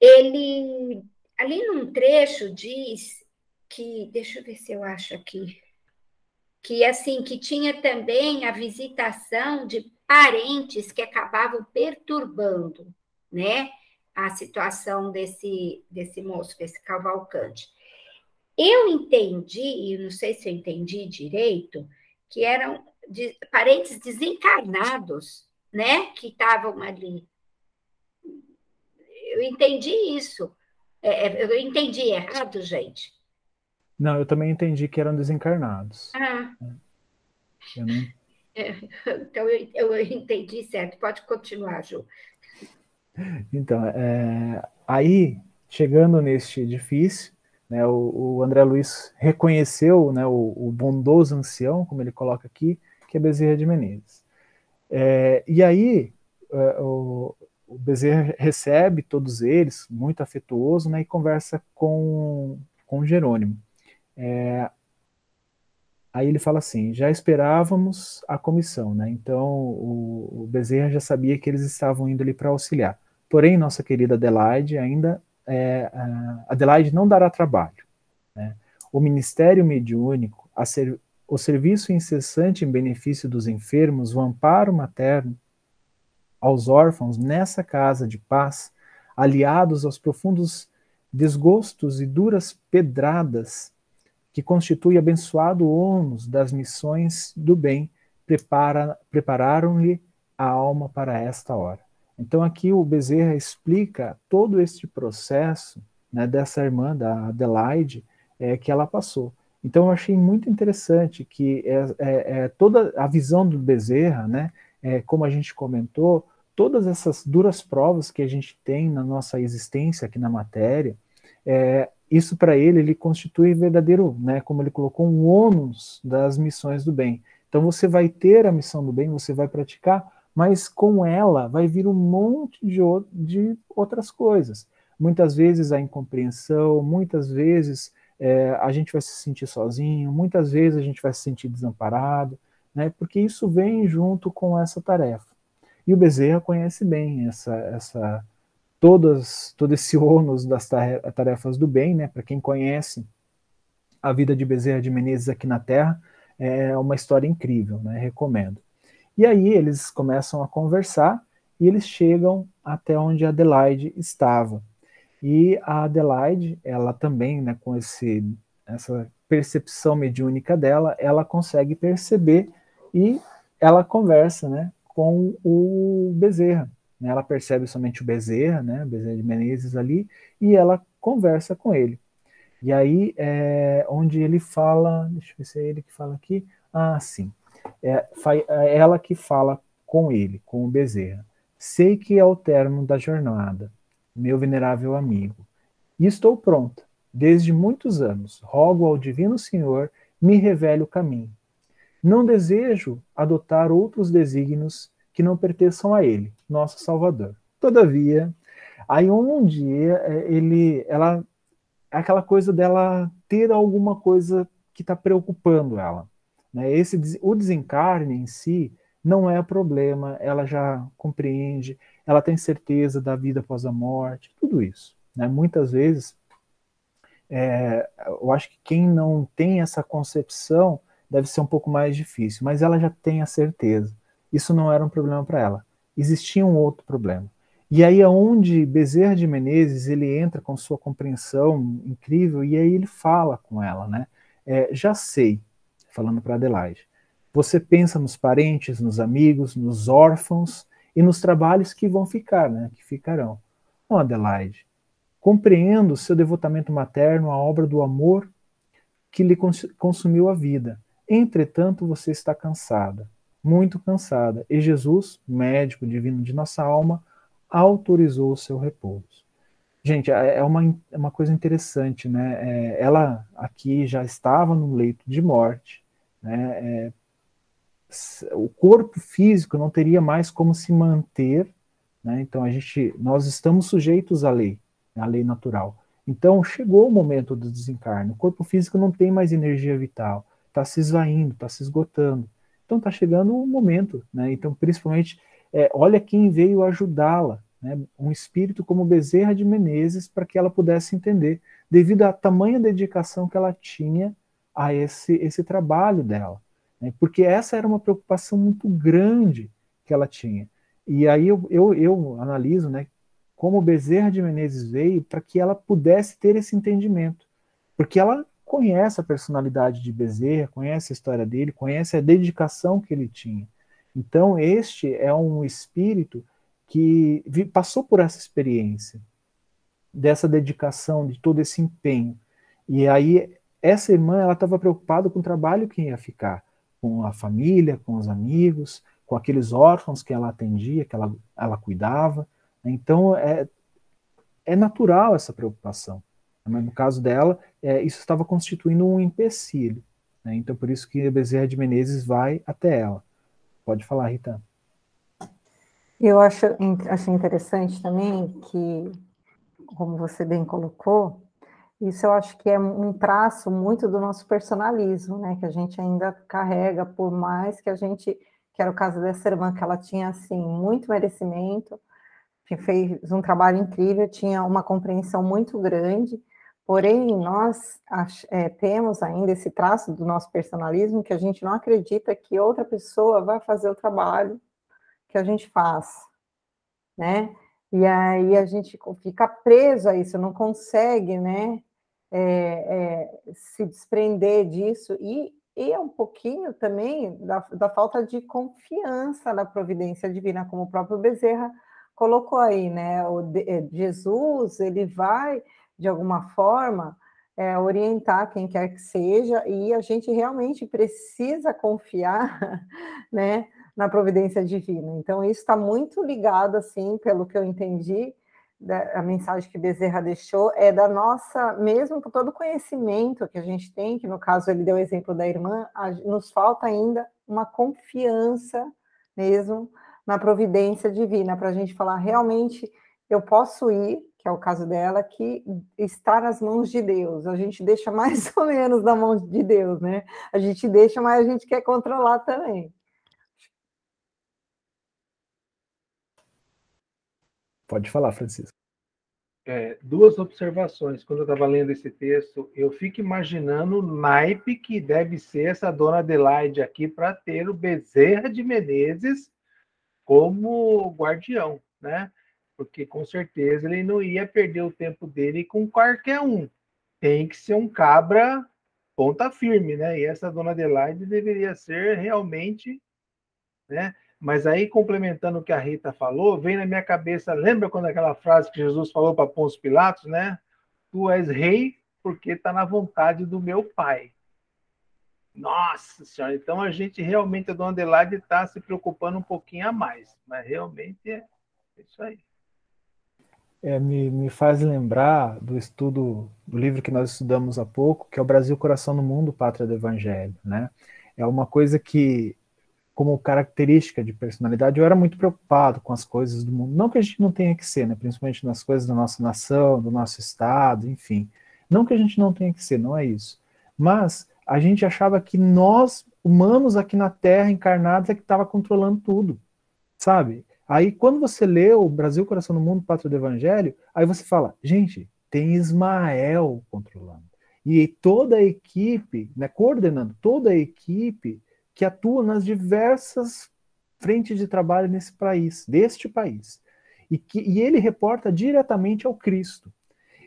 Speaker 4: Ele, ali num trecho, diz que, deixa eu ver se eu acho aqui, que assim, que tinha também a visitação de parentes que acabavam perturbando, né, a situação desse, desse moço, desse Cavalcante. Eu entendi, e não sei se eu entendi direito, que eram de, parentes desencarnados, né, que estavam ali. Eu entendi isso. É, é, eu entendi errado, gente?
Speaker 1: Não, eu também entendi que eram desencarnados.
Speaker 4: Ah. Eu não... é, então eu, eu, entendi certo. Pode continuar, Ju.
Speaker 1: Então, é, aí, chegando neste edifício, né, o, o, André Luiz reconheceu né, o, o, bondoso ancião, como ele coloca aqui, que é Bezerra de Menezes. É, e aí, é, o, o, Bezerra recebe todos eles, muito afetuoso, né, e conversa com, com Jerônimo. É, aí ele fala assim: já esperávamos a comissão, né? Então o, o Bezerra já sabia que eles estavam indo ali para auxiliar. Porém, nossa querida Adelaide ainda é, Adelaide não dará trabalho. Né? O ministério mediúnico, ser, o serviço incessante em benefício dos enfermos, o amparo materno aos órfãos nessa casa de paz, aliados aos profundos desgostos e duras pedradas que constitui abençoado ônus das missões do bem, prepara, prepararam-lhe a alma para esta hora. Então aqui o Bezerra explica todo este processo né, dessa irmã, da Adelaide, é, que ela passou. Então eu achei muito interessante que é, é, é toda a visão do Bezerra, né, é, como a gente comentou, todas essas duras provas que a gente tem na nossa existência aqui na matéria, é, isso para ele, ele constitui verdadeiro, né, como ele colocou, um ônus das missões do bem. Então você vai ter a missão do bem, você vai praticar, mas com ela vai vir um monte de, de outras coisas. Muitas vezes a incompreensão, muitas vezes é, a gente vai se sentir sozinho, muitas vezes a gente vai se sentir desamparado, né, porque isso vem junto com essa tarefa. E o Bezerra conhece bem essa, essa todas, todo esse ônus das tarefas do bem, né, para quem conhece a vida de Bezerra de Menezes aqui na Terra, é uma história incrível, né, recomendo. E aí eles começam a conversar e eles chegam até onde Adelaide estava. E a Adelaide, ela também, né, com esse, essa percepção mediúnica dela, ela consegue perceber e ela conversa né, com o Bezerra. Né. Ela percebe somente o Bezerra, né, Bezerra de Menezes ali, e ela conversa com ele. E aí, é, onde ele fala, deixa eu ver se é ele que fala aqui. Ah, sim. É, é ela que fala com ele, com o Bezerra. Sei que é o término da jornada, meu venerável amigo, e estou pronta. Desde muitos anos, rogo ao Divino Senhor me revele o caminho. Não desejo adotar outros desígnios que não pertençam a ele, nosso Salvador. Todavia, aí um dia é, ele, ela, aquela coisa dela ter alguma coisa que está preocupando ela. Né? Esse, o desencarne em si não é problema, ela já compreende, ela tem certeza da vida após a morte, tudo isso. Né? Muitas vezes, é, eu acho que quem não tem essa concepção deve ser um pouco mais difícil, mas ela já tem a certeza. Isso não era um problema para ela. Existia um outro problema. E aí é onde Bezerra de Menezes ele entra com sua compreensão incrível e aí ele fala com ela, né? É, já sei, falando para Adelaide, você pensa nos parentes, nos amigos, nos órfãos e nos trabalhos que vão ficar, né? Que ficarão. Bom, Adelaide, compreendo seu devotamento materno à obra do amor que lhe consumiu a vida. Entretanto, você está cansada, muito cansada, e Jesus, médico divino de nossa alma, autorizou o seu repouso. Gente, é, é uma, é uma coisa interessante, né? É, ela aqui já estava no leito de morte, né? É, o corpo físico não teria mais como se manter, né? Então a gente, nós estamos sujeitos à lei, à lei natural. Então chegou o momento do desencarne. O corpo físico não tem mais energia vital, está se esvaindo, está se esgotando. Então está chegando o momento, né? Então principalmente, é, olha quem veio ajudá-la, né, um espírito como Bezerra de Menezes, para que ela pudesse entender, devido à tamanha dedicação que ela tinha a esse, esse trabalho dela. Né, porque essa era uma preocupação muito grande que ela tinha. E aí eu, eu, eu analiso né, como Bezerra de Menezes veio para que ela pudesse ter esse entendimento. Porque ela conhece a personalidade de Bezerra, conhece a história dele, conhece a dedicação que ele tinha. Então, este é um espírito que passou por essa experiência, dessa dedicação, de todo esse empenho. E aí, essa irmã, ela estava preocupada com o trabalho que ia ficar, com a família, com os amigos, com aqueles órfãos que ela atendia, que ela, ela cuidava. Então, é, é natural essa preocupação. Mas no caso dela, é, isso estava constituindo um empecilho. Né? Então, por isso que Bezerra de Menezes vai até ela. Pode falar, Rita.
Speaker 3: Eu acho, acho interessante também que, como você bem colocou, isso eu acho que é um traço muito do nosso personalismo, né? Que a gente ainda carrega, por mais que a gente, que era o caso dessa irmã, que ela tinha, assim, muito merecimento, que fez um trabalho incrível, tinha uma compreensão muito grande, porém, nós é, temos ainda esse traço do nosso personalismo que a gente não acredita que outra pessoa vai fazer o trabalho que a gente faz, né? E aí a gente fica preso a isso, não consegue, né? É, é, se desprender disso e, e é um pouquinho também da, da falta de confiança na providência divina, como o próprio Bezerra colocou aí, né? O de, é, Jesus ele vai de alguma forma é, orientar quem quer que seja e a gente realmente precisa confiar, *laughs* né? na providência divina. Então, isso está muito ligado, assim, pelo que eu entendi, da, a mensagem que Bezerra deixou, é da nossa, mesmo com todo o conhecimento que a gente tem, que no caso ele deu o exemplo da irmã, a, nos falta ainda uma confiança mesmo na providência divina, para a gente falar realmente, eu posso ir, que é o caso dela, que está nas mãos de Deus. A gente deixa *laughs* mais ou menos na mão de Deus, né? A gente deixa, mas a gente quer controlar também.
Speaker 1: Pode falar, Francisco.
Speaker 2: É, duas observações. Quando eu estava lendo esse texto, eu fico imaginando o naipe que deve ser essa dona Adelaide aqui para ter o Bezerra de Menezes como guardião, né? Porque com certeza ele não ia perder o tempo dele com qualquer um. Tem que ser um cabra ponta firme, né? E essa dona Adelaide deveria ser realmente, né? Mas aí, complementando o que a Rita falou, vem na minha cabeça, lembra quando aquela frase que Jesus falou para Pôncio Pilatos, né? Tu és rei porque está na vontade do meu pai. Nossa Senhora, então a gente realmente, a Dona Adelaide está se preocupando um pouquinho a mais, mas realmente é isso aí.
Speaker 1: É, me, me faz lembrar do estudo, do livro que nós estudamos há pouco, que é o Brasil Coração no Mundo, Pátria do Evangelho, né? é uma coisa que, como característica de personalidade, eu era muito preocupado com as coisas do mundo. Não que a gente não tenha que ser, né? principalmente nas coisas da nossa nação, do nosso estado, enfim. Não que a gente não tenha que ser, não é isso. Mas a gente achava que nós, humanos aqui na Terra, encarnados, é que estava controlando tudo, sabe? Aí, quando você lê o Brasil, Coração do Mundo, Pátria do Evangelho, aí você fala, gente, tem Ismael controlando. E toda a equipe, né, coordenando toda a equipe que atua nas diversas frentes de trabalho nesse país, deste país. E, que, e ele reporta diretamente ao Cristo.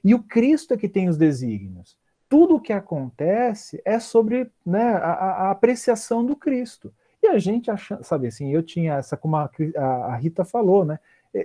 Speaker 1: E o Cristo é que tem os desígnios. Tudo o que acontece é sobre né, a, a, apreciação do Cristo. E a gente achando, sabe assim, eu tinha essa, como a, a Rita falou, né?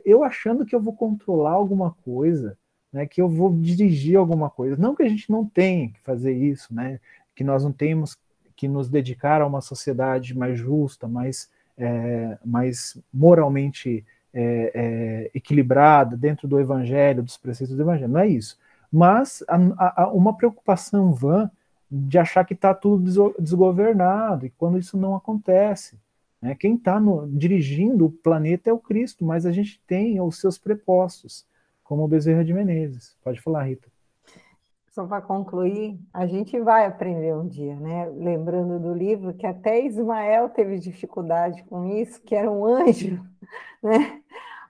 Speaker 1: Eu achando que eu vou controlar alguma coisa, né, que eu vou dirigir alguma coisa. Não que a gente não tenha que fazer isso, né, que nós não temos que nos dedicar a uma sociedade mais justa, mais, é, mais moralmente é, é, equilibrada, dentro do evangelho, dos preceitos do evangelho. Não é isso. Mas a, a, uma preocupação vã de achar que está tudo desgovernado, e quando isso não acontece. Né? Quem está dirigindo o planeta é o Cristo, mas a gente tem os seus prepostos como o Bezerra de Menezes. Pode falar, Rita.
Speaker 3: Só para concluir, a gente vai aprender um dia, né? Lembrando do livro que até Ismael teve dificuldade com isso, que era um anjo, *laughs* né?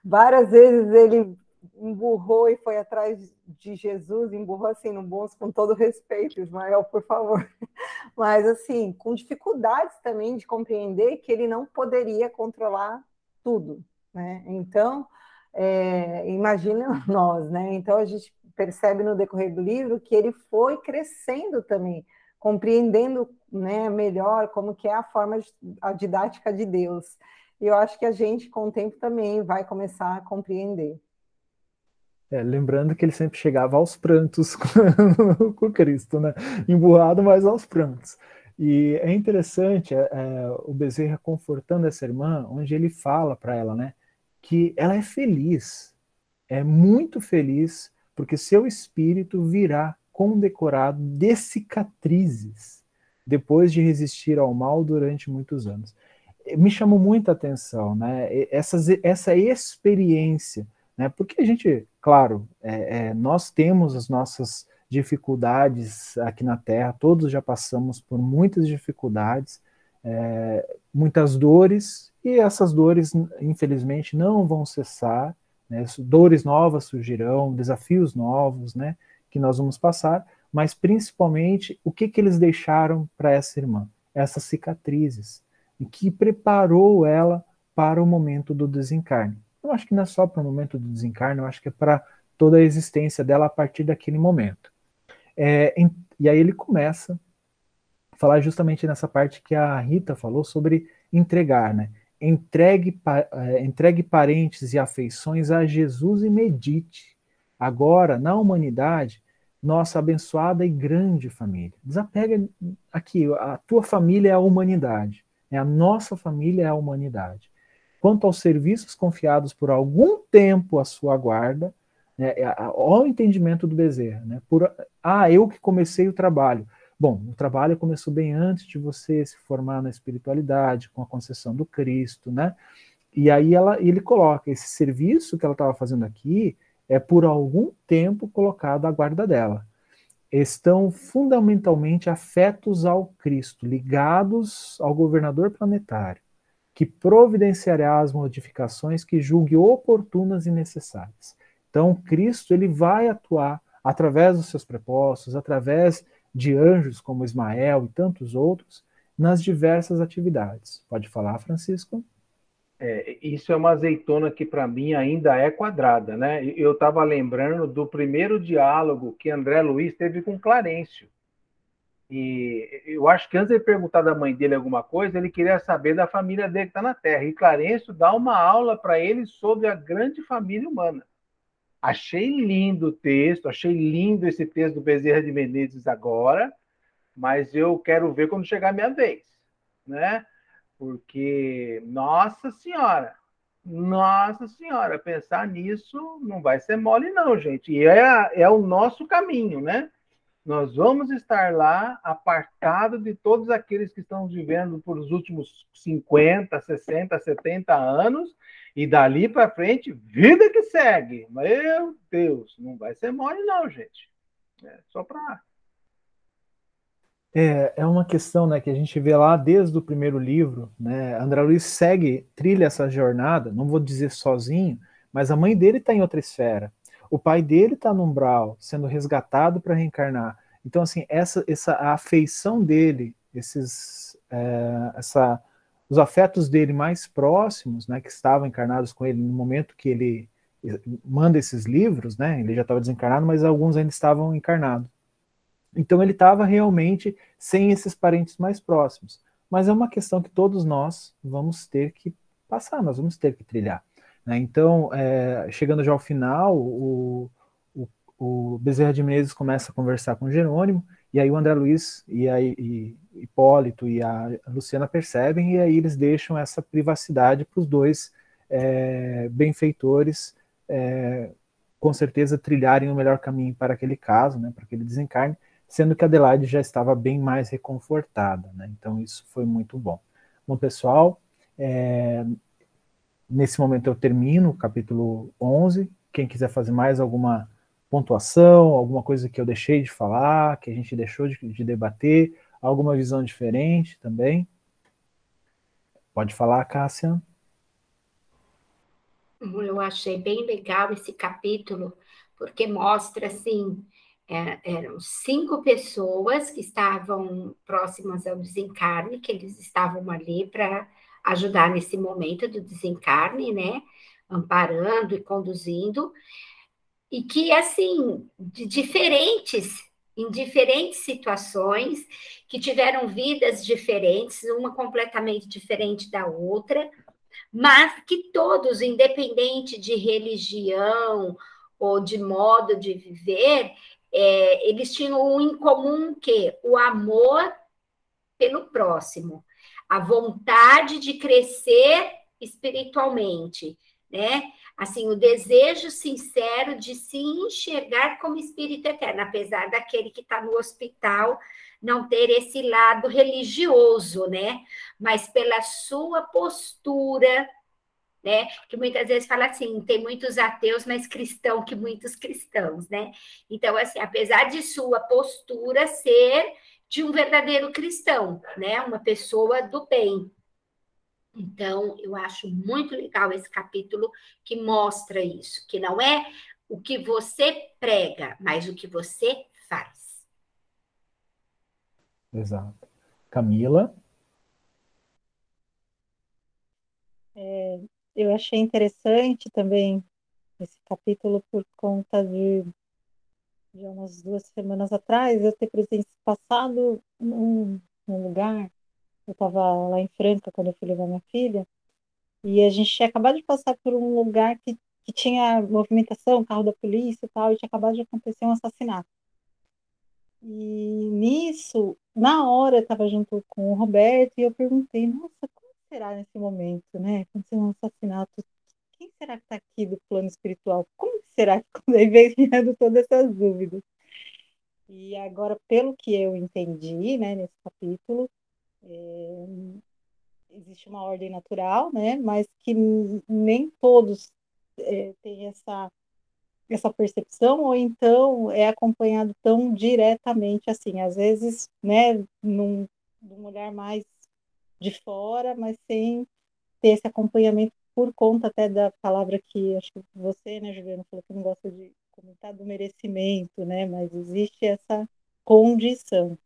Speaker 3: Várias vezes ele emburrou e foi atrás de Jesus, emburrou assim no bolso, com todo respeito, Ismael, por favor. *laughs* Mas assim, com dificuldades também de compreender que ele não poderia controlar tudo, né? Então, é, imagina *laughs* nós, né? Então a gente percebe no decorrer do livro que ele foi crescendo também, compreendendo né, melhor como que é a forma, a didática de Deus. E eu acho que a gente, com o tempo, também vai começar a compreender.
Speaker 1: É, lembrando que ele sempre chegava aos prantos *laughs* com Cristo, né? Emburrado, mas aos prantos. E é interessante é, é, o Bezerra confortando essa irmã, onde ele fala para ela, né? que ela é feliz, é muito feliz, porque seu espírito virá condecorado de cicatrizes, depois de resistir ao mal durante muitos anos. Me chamou muita atenção, né? Essas, essa experiência, né? Porque a gente, claro, é, é, nós temos as nossas dificuldades aqui na Terra, todos já passamos por muitas dificuldades, é, muitas dores, e essas dores, infelizmente, não vão cessar, né? dores novas surgirão, desafios novos, né, que nós vamos passar, mas principalmente o que, que eles deixaram para essa irmã? Essas cicatrizes, e que preparou ela para o momento do desencarne. Eu acho que não é só para o momento do desencarne, eu acho que é para toda a existência dela a partir daquele momento. É, em, e aí ele começa a falar justamente nessa parte que a Rita falou sobre entregar, né? Entregue, é, entregue parentes e afeições a Jesus e medite. Agora, na humanidade, nossa abençoada e grande família. Desapega aqui, a tua família é a humanidade, é a nossa família é a humanidade. Quanto aos serviços confiados por algum tempo à sua guarda, né, é, o entendimento do Bezerra, né, por, ah, eu que comecei o trabalho. Bom, o trabalho começou bem antes de você se formar na espiritualidade, com a concessão do Cristo, né? E aí ela, ele coloca esse serviço que ela estava fazendo aqui é por algum tempo colocado à guarda dela. Estão fundamentalmente afetos ao Cristo, ligados ao governador planetário, que providenciará as modificações que julgue oportunas e necessárias. Então, Cristo ele vai atuar através dos seus prepostos, através de anjos como Ismael e tantos outros nas diversas atividades. Pode falar, Francisco?
Speaker 2: É, isso é uma azeitona que para mim ainda é quadrada, né? Eu estava lembrando do primeiro diálogo que André Luiz teve com Clarencio. E eu acho que antes de perguntar da mãe dele alguma coisa, ele queria saber da família dele que está na Terra. E Clarencio dá uma aula para ele sobre a grande família humana. Achei lindo o texto, achei lindo esse texto do Bezerra de Menezes agora, mas eu quero ver quando chegar a minha vez, né? Porque, nossa senhora, nossa senhora, pensar nisso não vai ser mole não, gente. E é, é o nosso caminho, né? nós vamos estar lá apartado de todos aqueles que estão vivendo por os últimos 50, 60, 70 anos, e dali para frente, vida que segue. Meu Deus, não vai ser mole, não, gente. É só para.
Speaker 1: É, é uma questão né, que a gente vê lá desde o primeiro livro. Né? André Luiz segue, trilha essa jornada, não vou dizer sozinho, mas a mãe dele está em outra esfera. O pai dele está no umbral, sendo resgatado para reencarnar. Então, assim, essa, essa a afeição dele, esses, é, essa, os afetos dele mais próximos, né, que estavam encarnados com ele no momento que ele manda esses livros, né, ele já estava desencarnado, mas alguns ainda estavam encarnados. Então, ele estava realmente sem esses parentes mais próximos. Mas é uma questão que todos nós vamos ter que passar, nós vamos ter que trilhar. Né? Então, é, chegando já ao final, o, o, o, Bezerra de Menezes começa a conversar com Jerônimo, e aí o André Luiz e a e Hipólito e a Luciana percebem, e aí eles deixam essa privacidade para os dois é, benfeitores, é, com certeza, trilharem o melhor caminho para aquele caso, né, para aquele desencarne, sendo que Adelaide já estava bem mais reconfortada. Né? Então, isso foi muito bom. Bom, pessoal, é, nesse momento eu termino o capítulo 11. Quem quiser fazer mais alguma pontuação, alguma coisa que eu deixei de falar, que a gente deixou de, de debater, alguma visão diferente também. Pode falar, Cássia.
Speaker 4: Eu achei bem legal esse capítulo, porque mostra assim. É, eram cinco pessoas que estavam próximas ao desencarne, que eles estavam ali para ajudar nesse momento do desencarne, né? Amparando e conduzindo, e que, assim, de diferentes, em diferentes situações, que tiveram vidas diferentes, uma completamente diferente da outra, mas que todos, independente de religião ou de modo de viver, é, eles tinham um em comum que o amor pelo próximo a vontade de crescer espiritualmente, né? Assim, o desejo sincero de se enxergar como espírito eterno, apesar daquele que está no hospital não ter esse lado religioso, né? Mas pela sua postura, né? Que muitas vezes fala assim, tem muitos ateus, mas cristão que muitos cristãos, né? Então, assim, apesar de sua postura ser de um verdadeiro cristão, né? Uma pessoa do bem. Então, eu acho muito legal esse capítulo que mostra isso, que não é o que você prega, mas o que você faz.
Speaker 1: Exato. Camila?
Speaker 5: É, eu achei interessante também esse capítulo por conta de de umas duas semanas atrás, eu ter passado num, num lugar, eu estava lá em Franca quando eu fui levar minha filha, e a gente tinha acabado de passar por um lugar que, que tinha movimentação, carro da polícia e tal, e tinha acabado de acontecer um assassinato. E nisso, na hora, eu estava junto com o Roberto e eu perguntei, nossa, como será nesse momento, né? Aconteceu um assassinato quem será que está aqui do plano espiritual? Como será que quando aí vem vindo todas essas dúvidas? E agora, pelo que eu entendi, né, nesse capítulo, é, existe uma ordem natural, né, mas que nem todos é, têm essa essa percepção ou então é acompanhado tão diretamente assim, às vezes, né, num, num olhar mais de fora, mas sem ter esse acompanhamento por conta até da palavra que acho que você, né, Juliana, falou que não gosta de comentar do merecimento, né? Mas existe essa condição,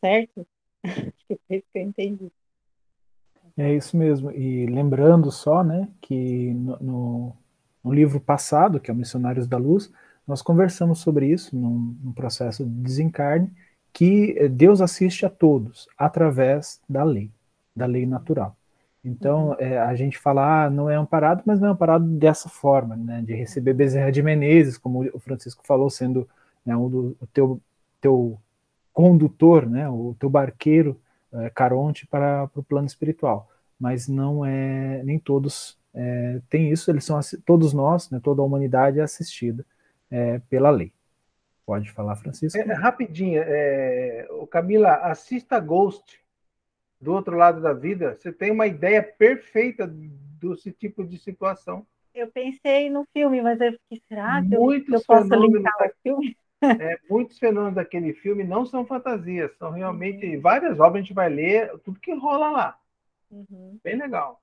Speaker 5: certo? Foi *laughs* isso que eu entendi.
Speaker 1: É isso mesmo. E lembrando só, né, que no, no, no livro passado, que é o Missionários da Luz, nós conversamos sobre isso num, num processo de desencarne, que Deus assiste a todos através da lei, da lei natural. Então, uhum. é, a gente fala, ah, não é amparado, mas não é amparado dessa forma, né, de receber Bezerra de Menezes, como o Francisco falou, sendo né, um do, o teu, teu condutor, né, o teu barqueiro, é, Caronte, para, para o plano espiritual. Mas não é, nem todos é, têm isso, eles são, todos nós, né, toda a humanidade é assistida é, pela lei. Pode falar, Francisco.
Speaker 2: É, rapidinho, é, Camila, assista Ghost do outro lado da vida. Você tem uma ideia perfeita desse tipo de situação.
Speaker 3: Eu pensei no filme, mas eu fiquei, será que muitos eu, eu posso linkar o filme?
Speaker 2: É, muitos fenômenos daquele filme não são fantasias, são realmente uhum. várias obras, a gente vai ler tudo que rola lá. Uhum. Bem legal.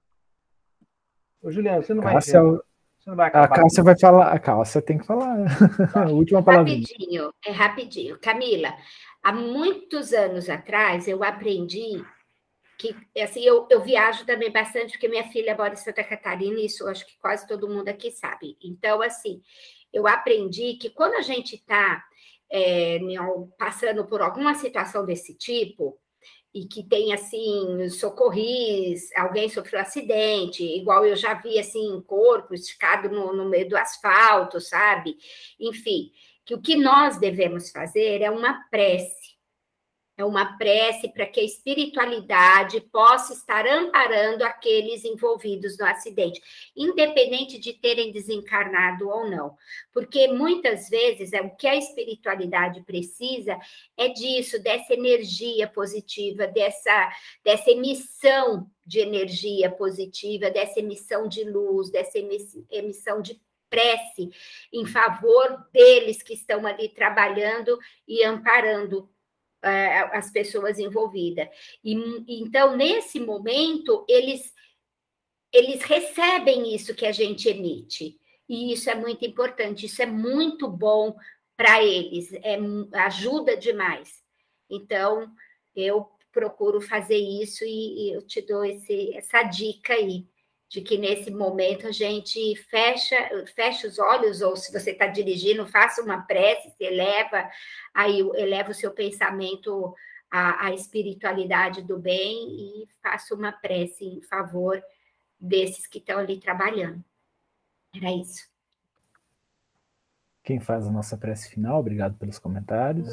Speaker 2: Ô, Juliano, você não Cássia, vai. Você não vai
Speaker 1: a Cássia vai falar. A Cássia tem que falar. Tá. *laughs* a última palavra.
Speaker 4: Rapidinho, é rapidinho. Camila, há muitos anos atrás eu aprendi que assim eu, eu viajo também bastante porque minha filha mora em Santa Catarina e isso acho que quase todo mundo aqui sabe. Então assim eu aprendi que quando a gente está é, passando por alguma situação desse tipo e que tem assim socorris, alguém sofreu acidente, igual eu já vi assim corpo esticado no, no meio do asfalto, sabe? Enfim, que o que nós devemos fazer é uma prece é uma prece para que a espiritualidade possa estar amparando aqueles envolvidos no acidente, independente de terem desencarnado ou não. Porque muitas vezes é o que a espiritualidade precisa é disso, dessa energia positiva, dessa, dessa emissão de energia positiva, dessa emissão de luz, dessa emissão de prece em favor deles que estão ali trabalhando e amparando é, as pessoas envolvidas. E, então, nesse momento, eles, eles recebem isso que a gente emite. E isso é muito importante, isso é muito bom para eles, é, ajuda demais. Então, eu procuro fazer isso e, e eu te dou esse, essa dica aí de que nesse momento a gente fecha, fecha os olhos, ou se você está dirigindo, faça uma prece, eleva, aí eleva o seu pensamento à, à espiritualidade do bem e faça uma prece em favor desses que estão ali trabalhando. Era isso.
Speaker 1: Quem faz a nossa prece final, obrigado pelos comentários.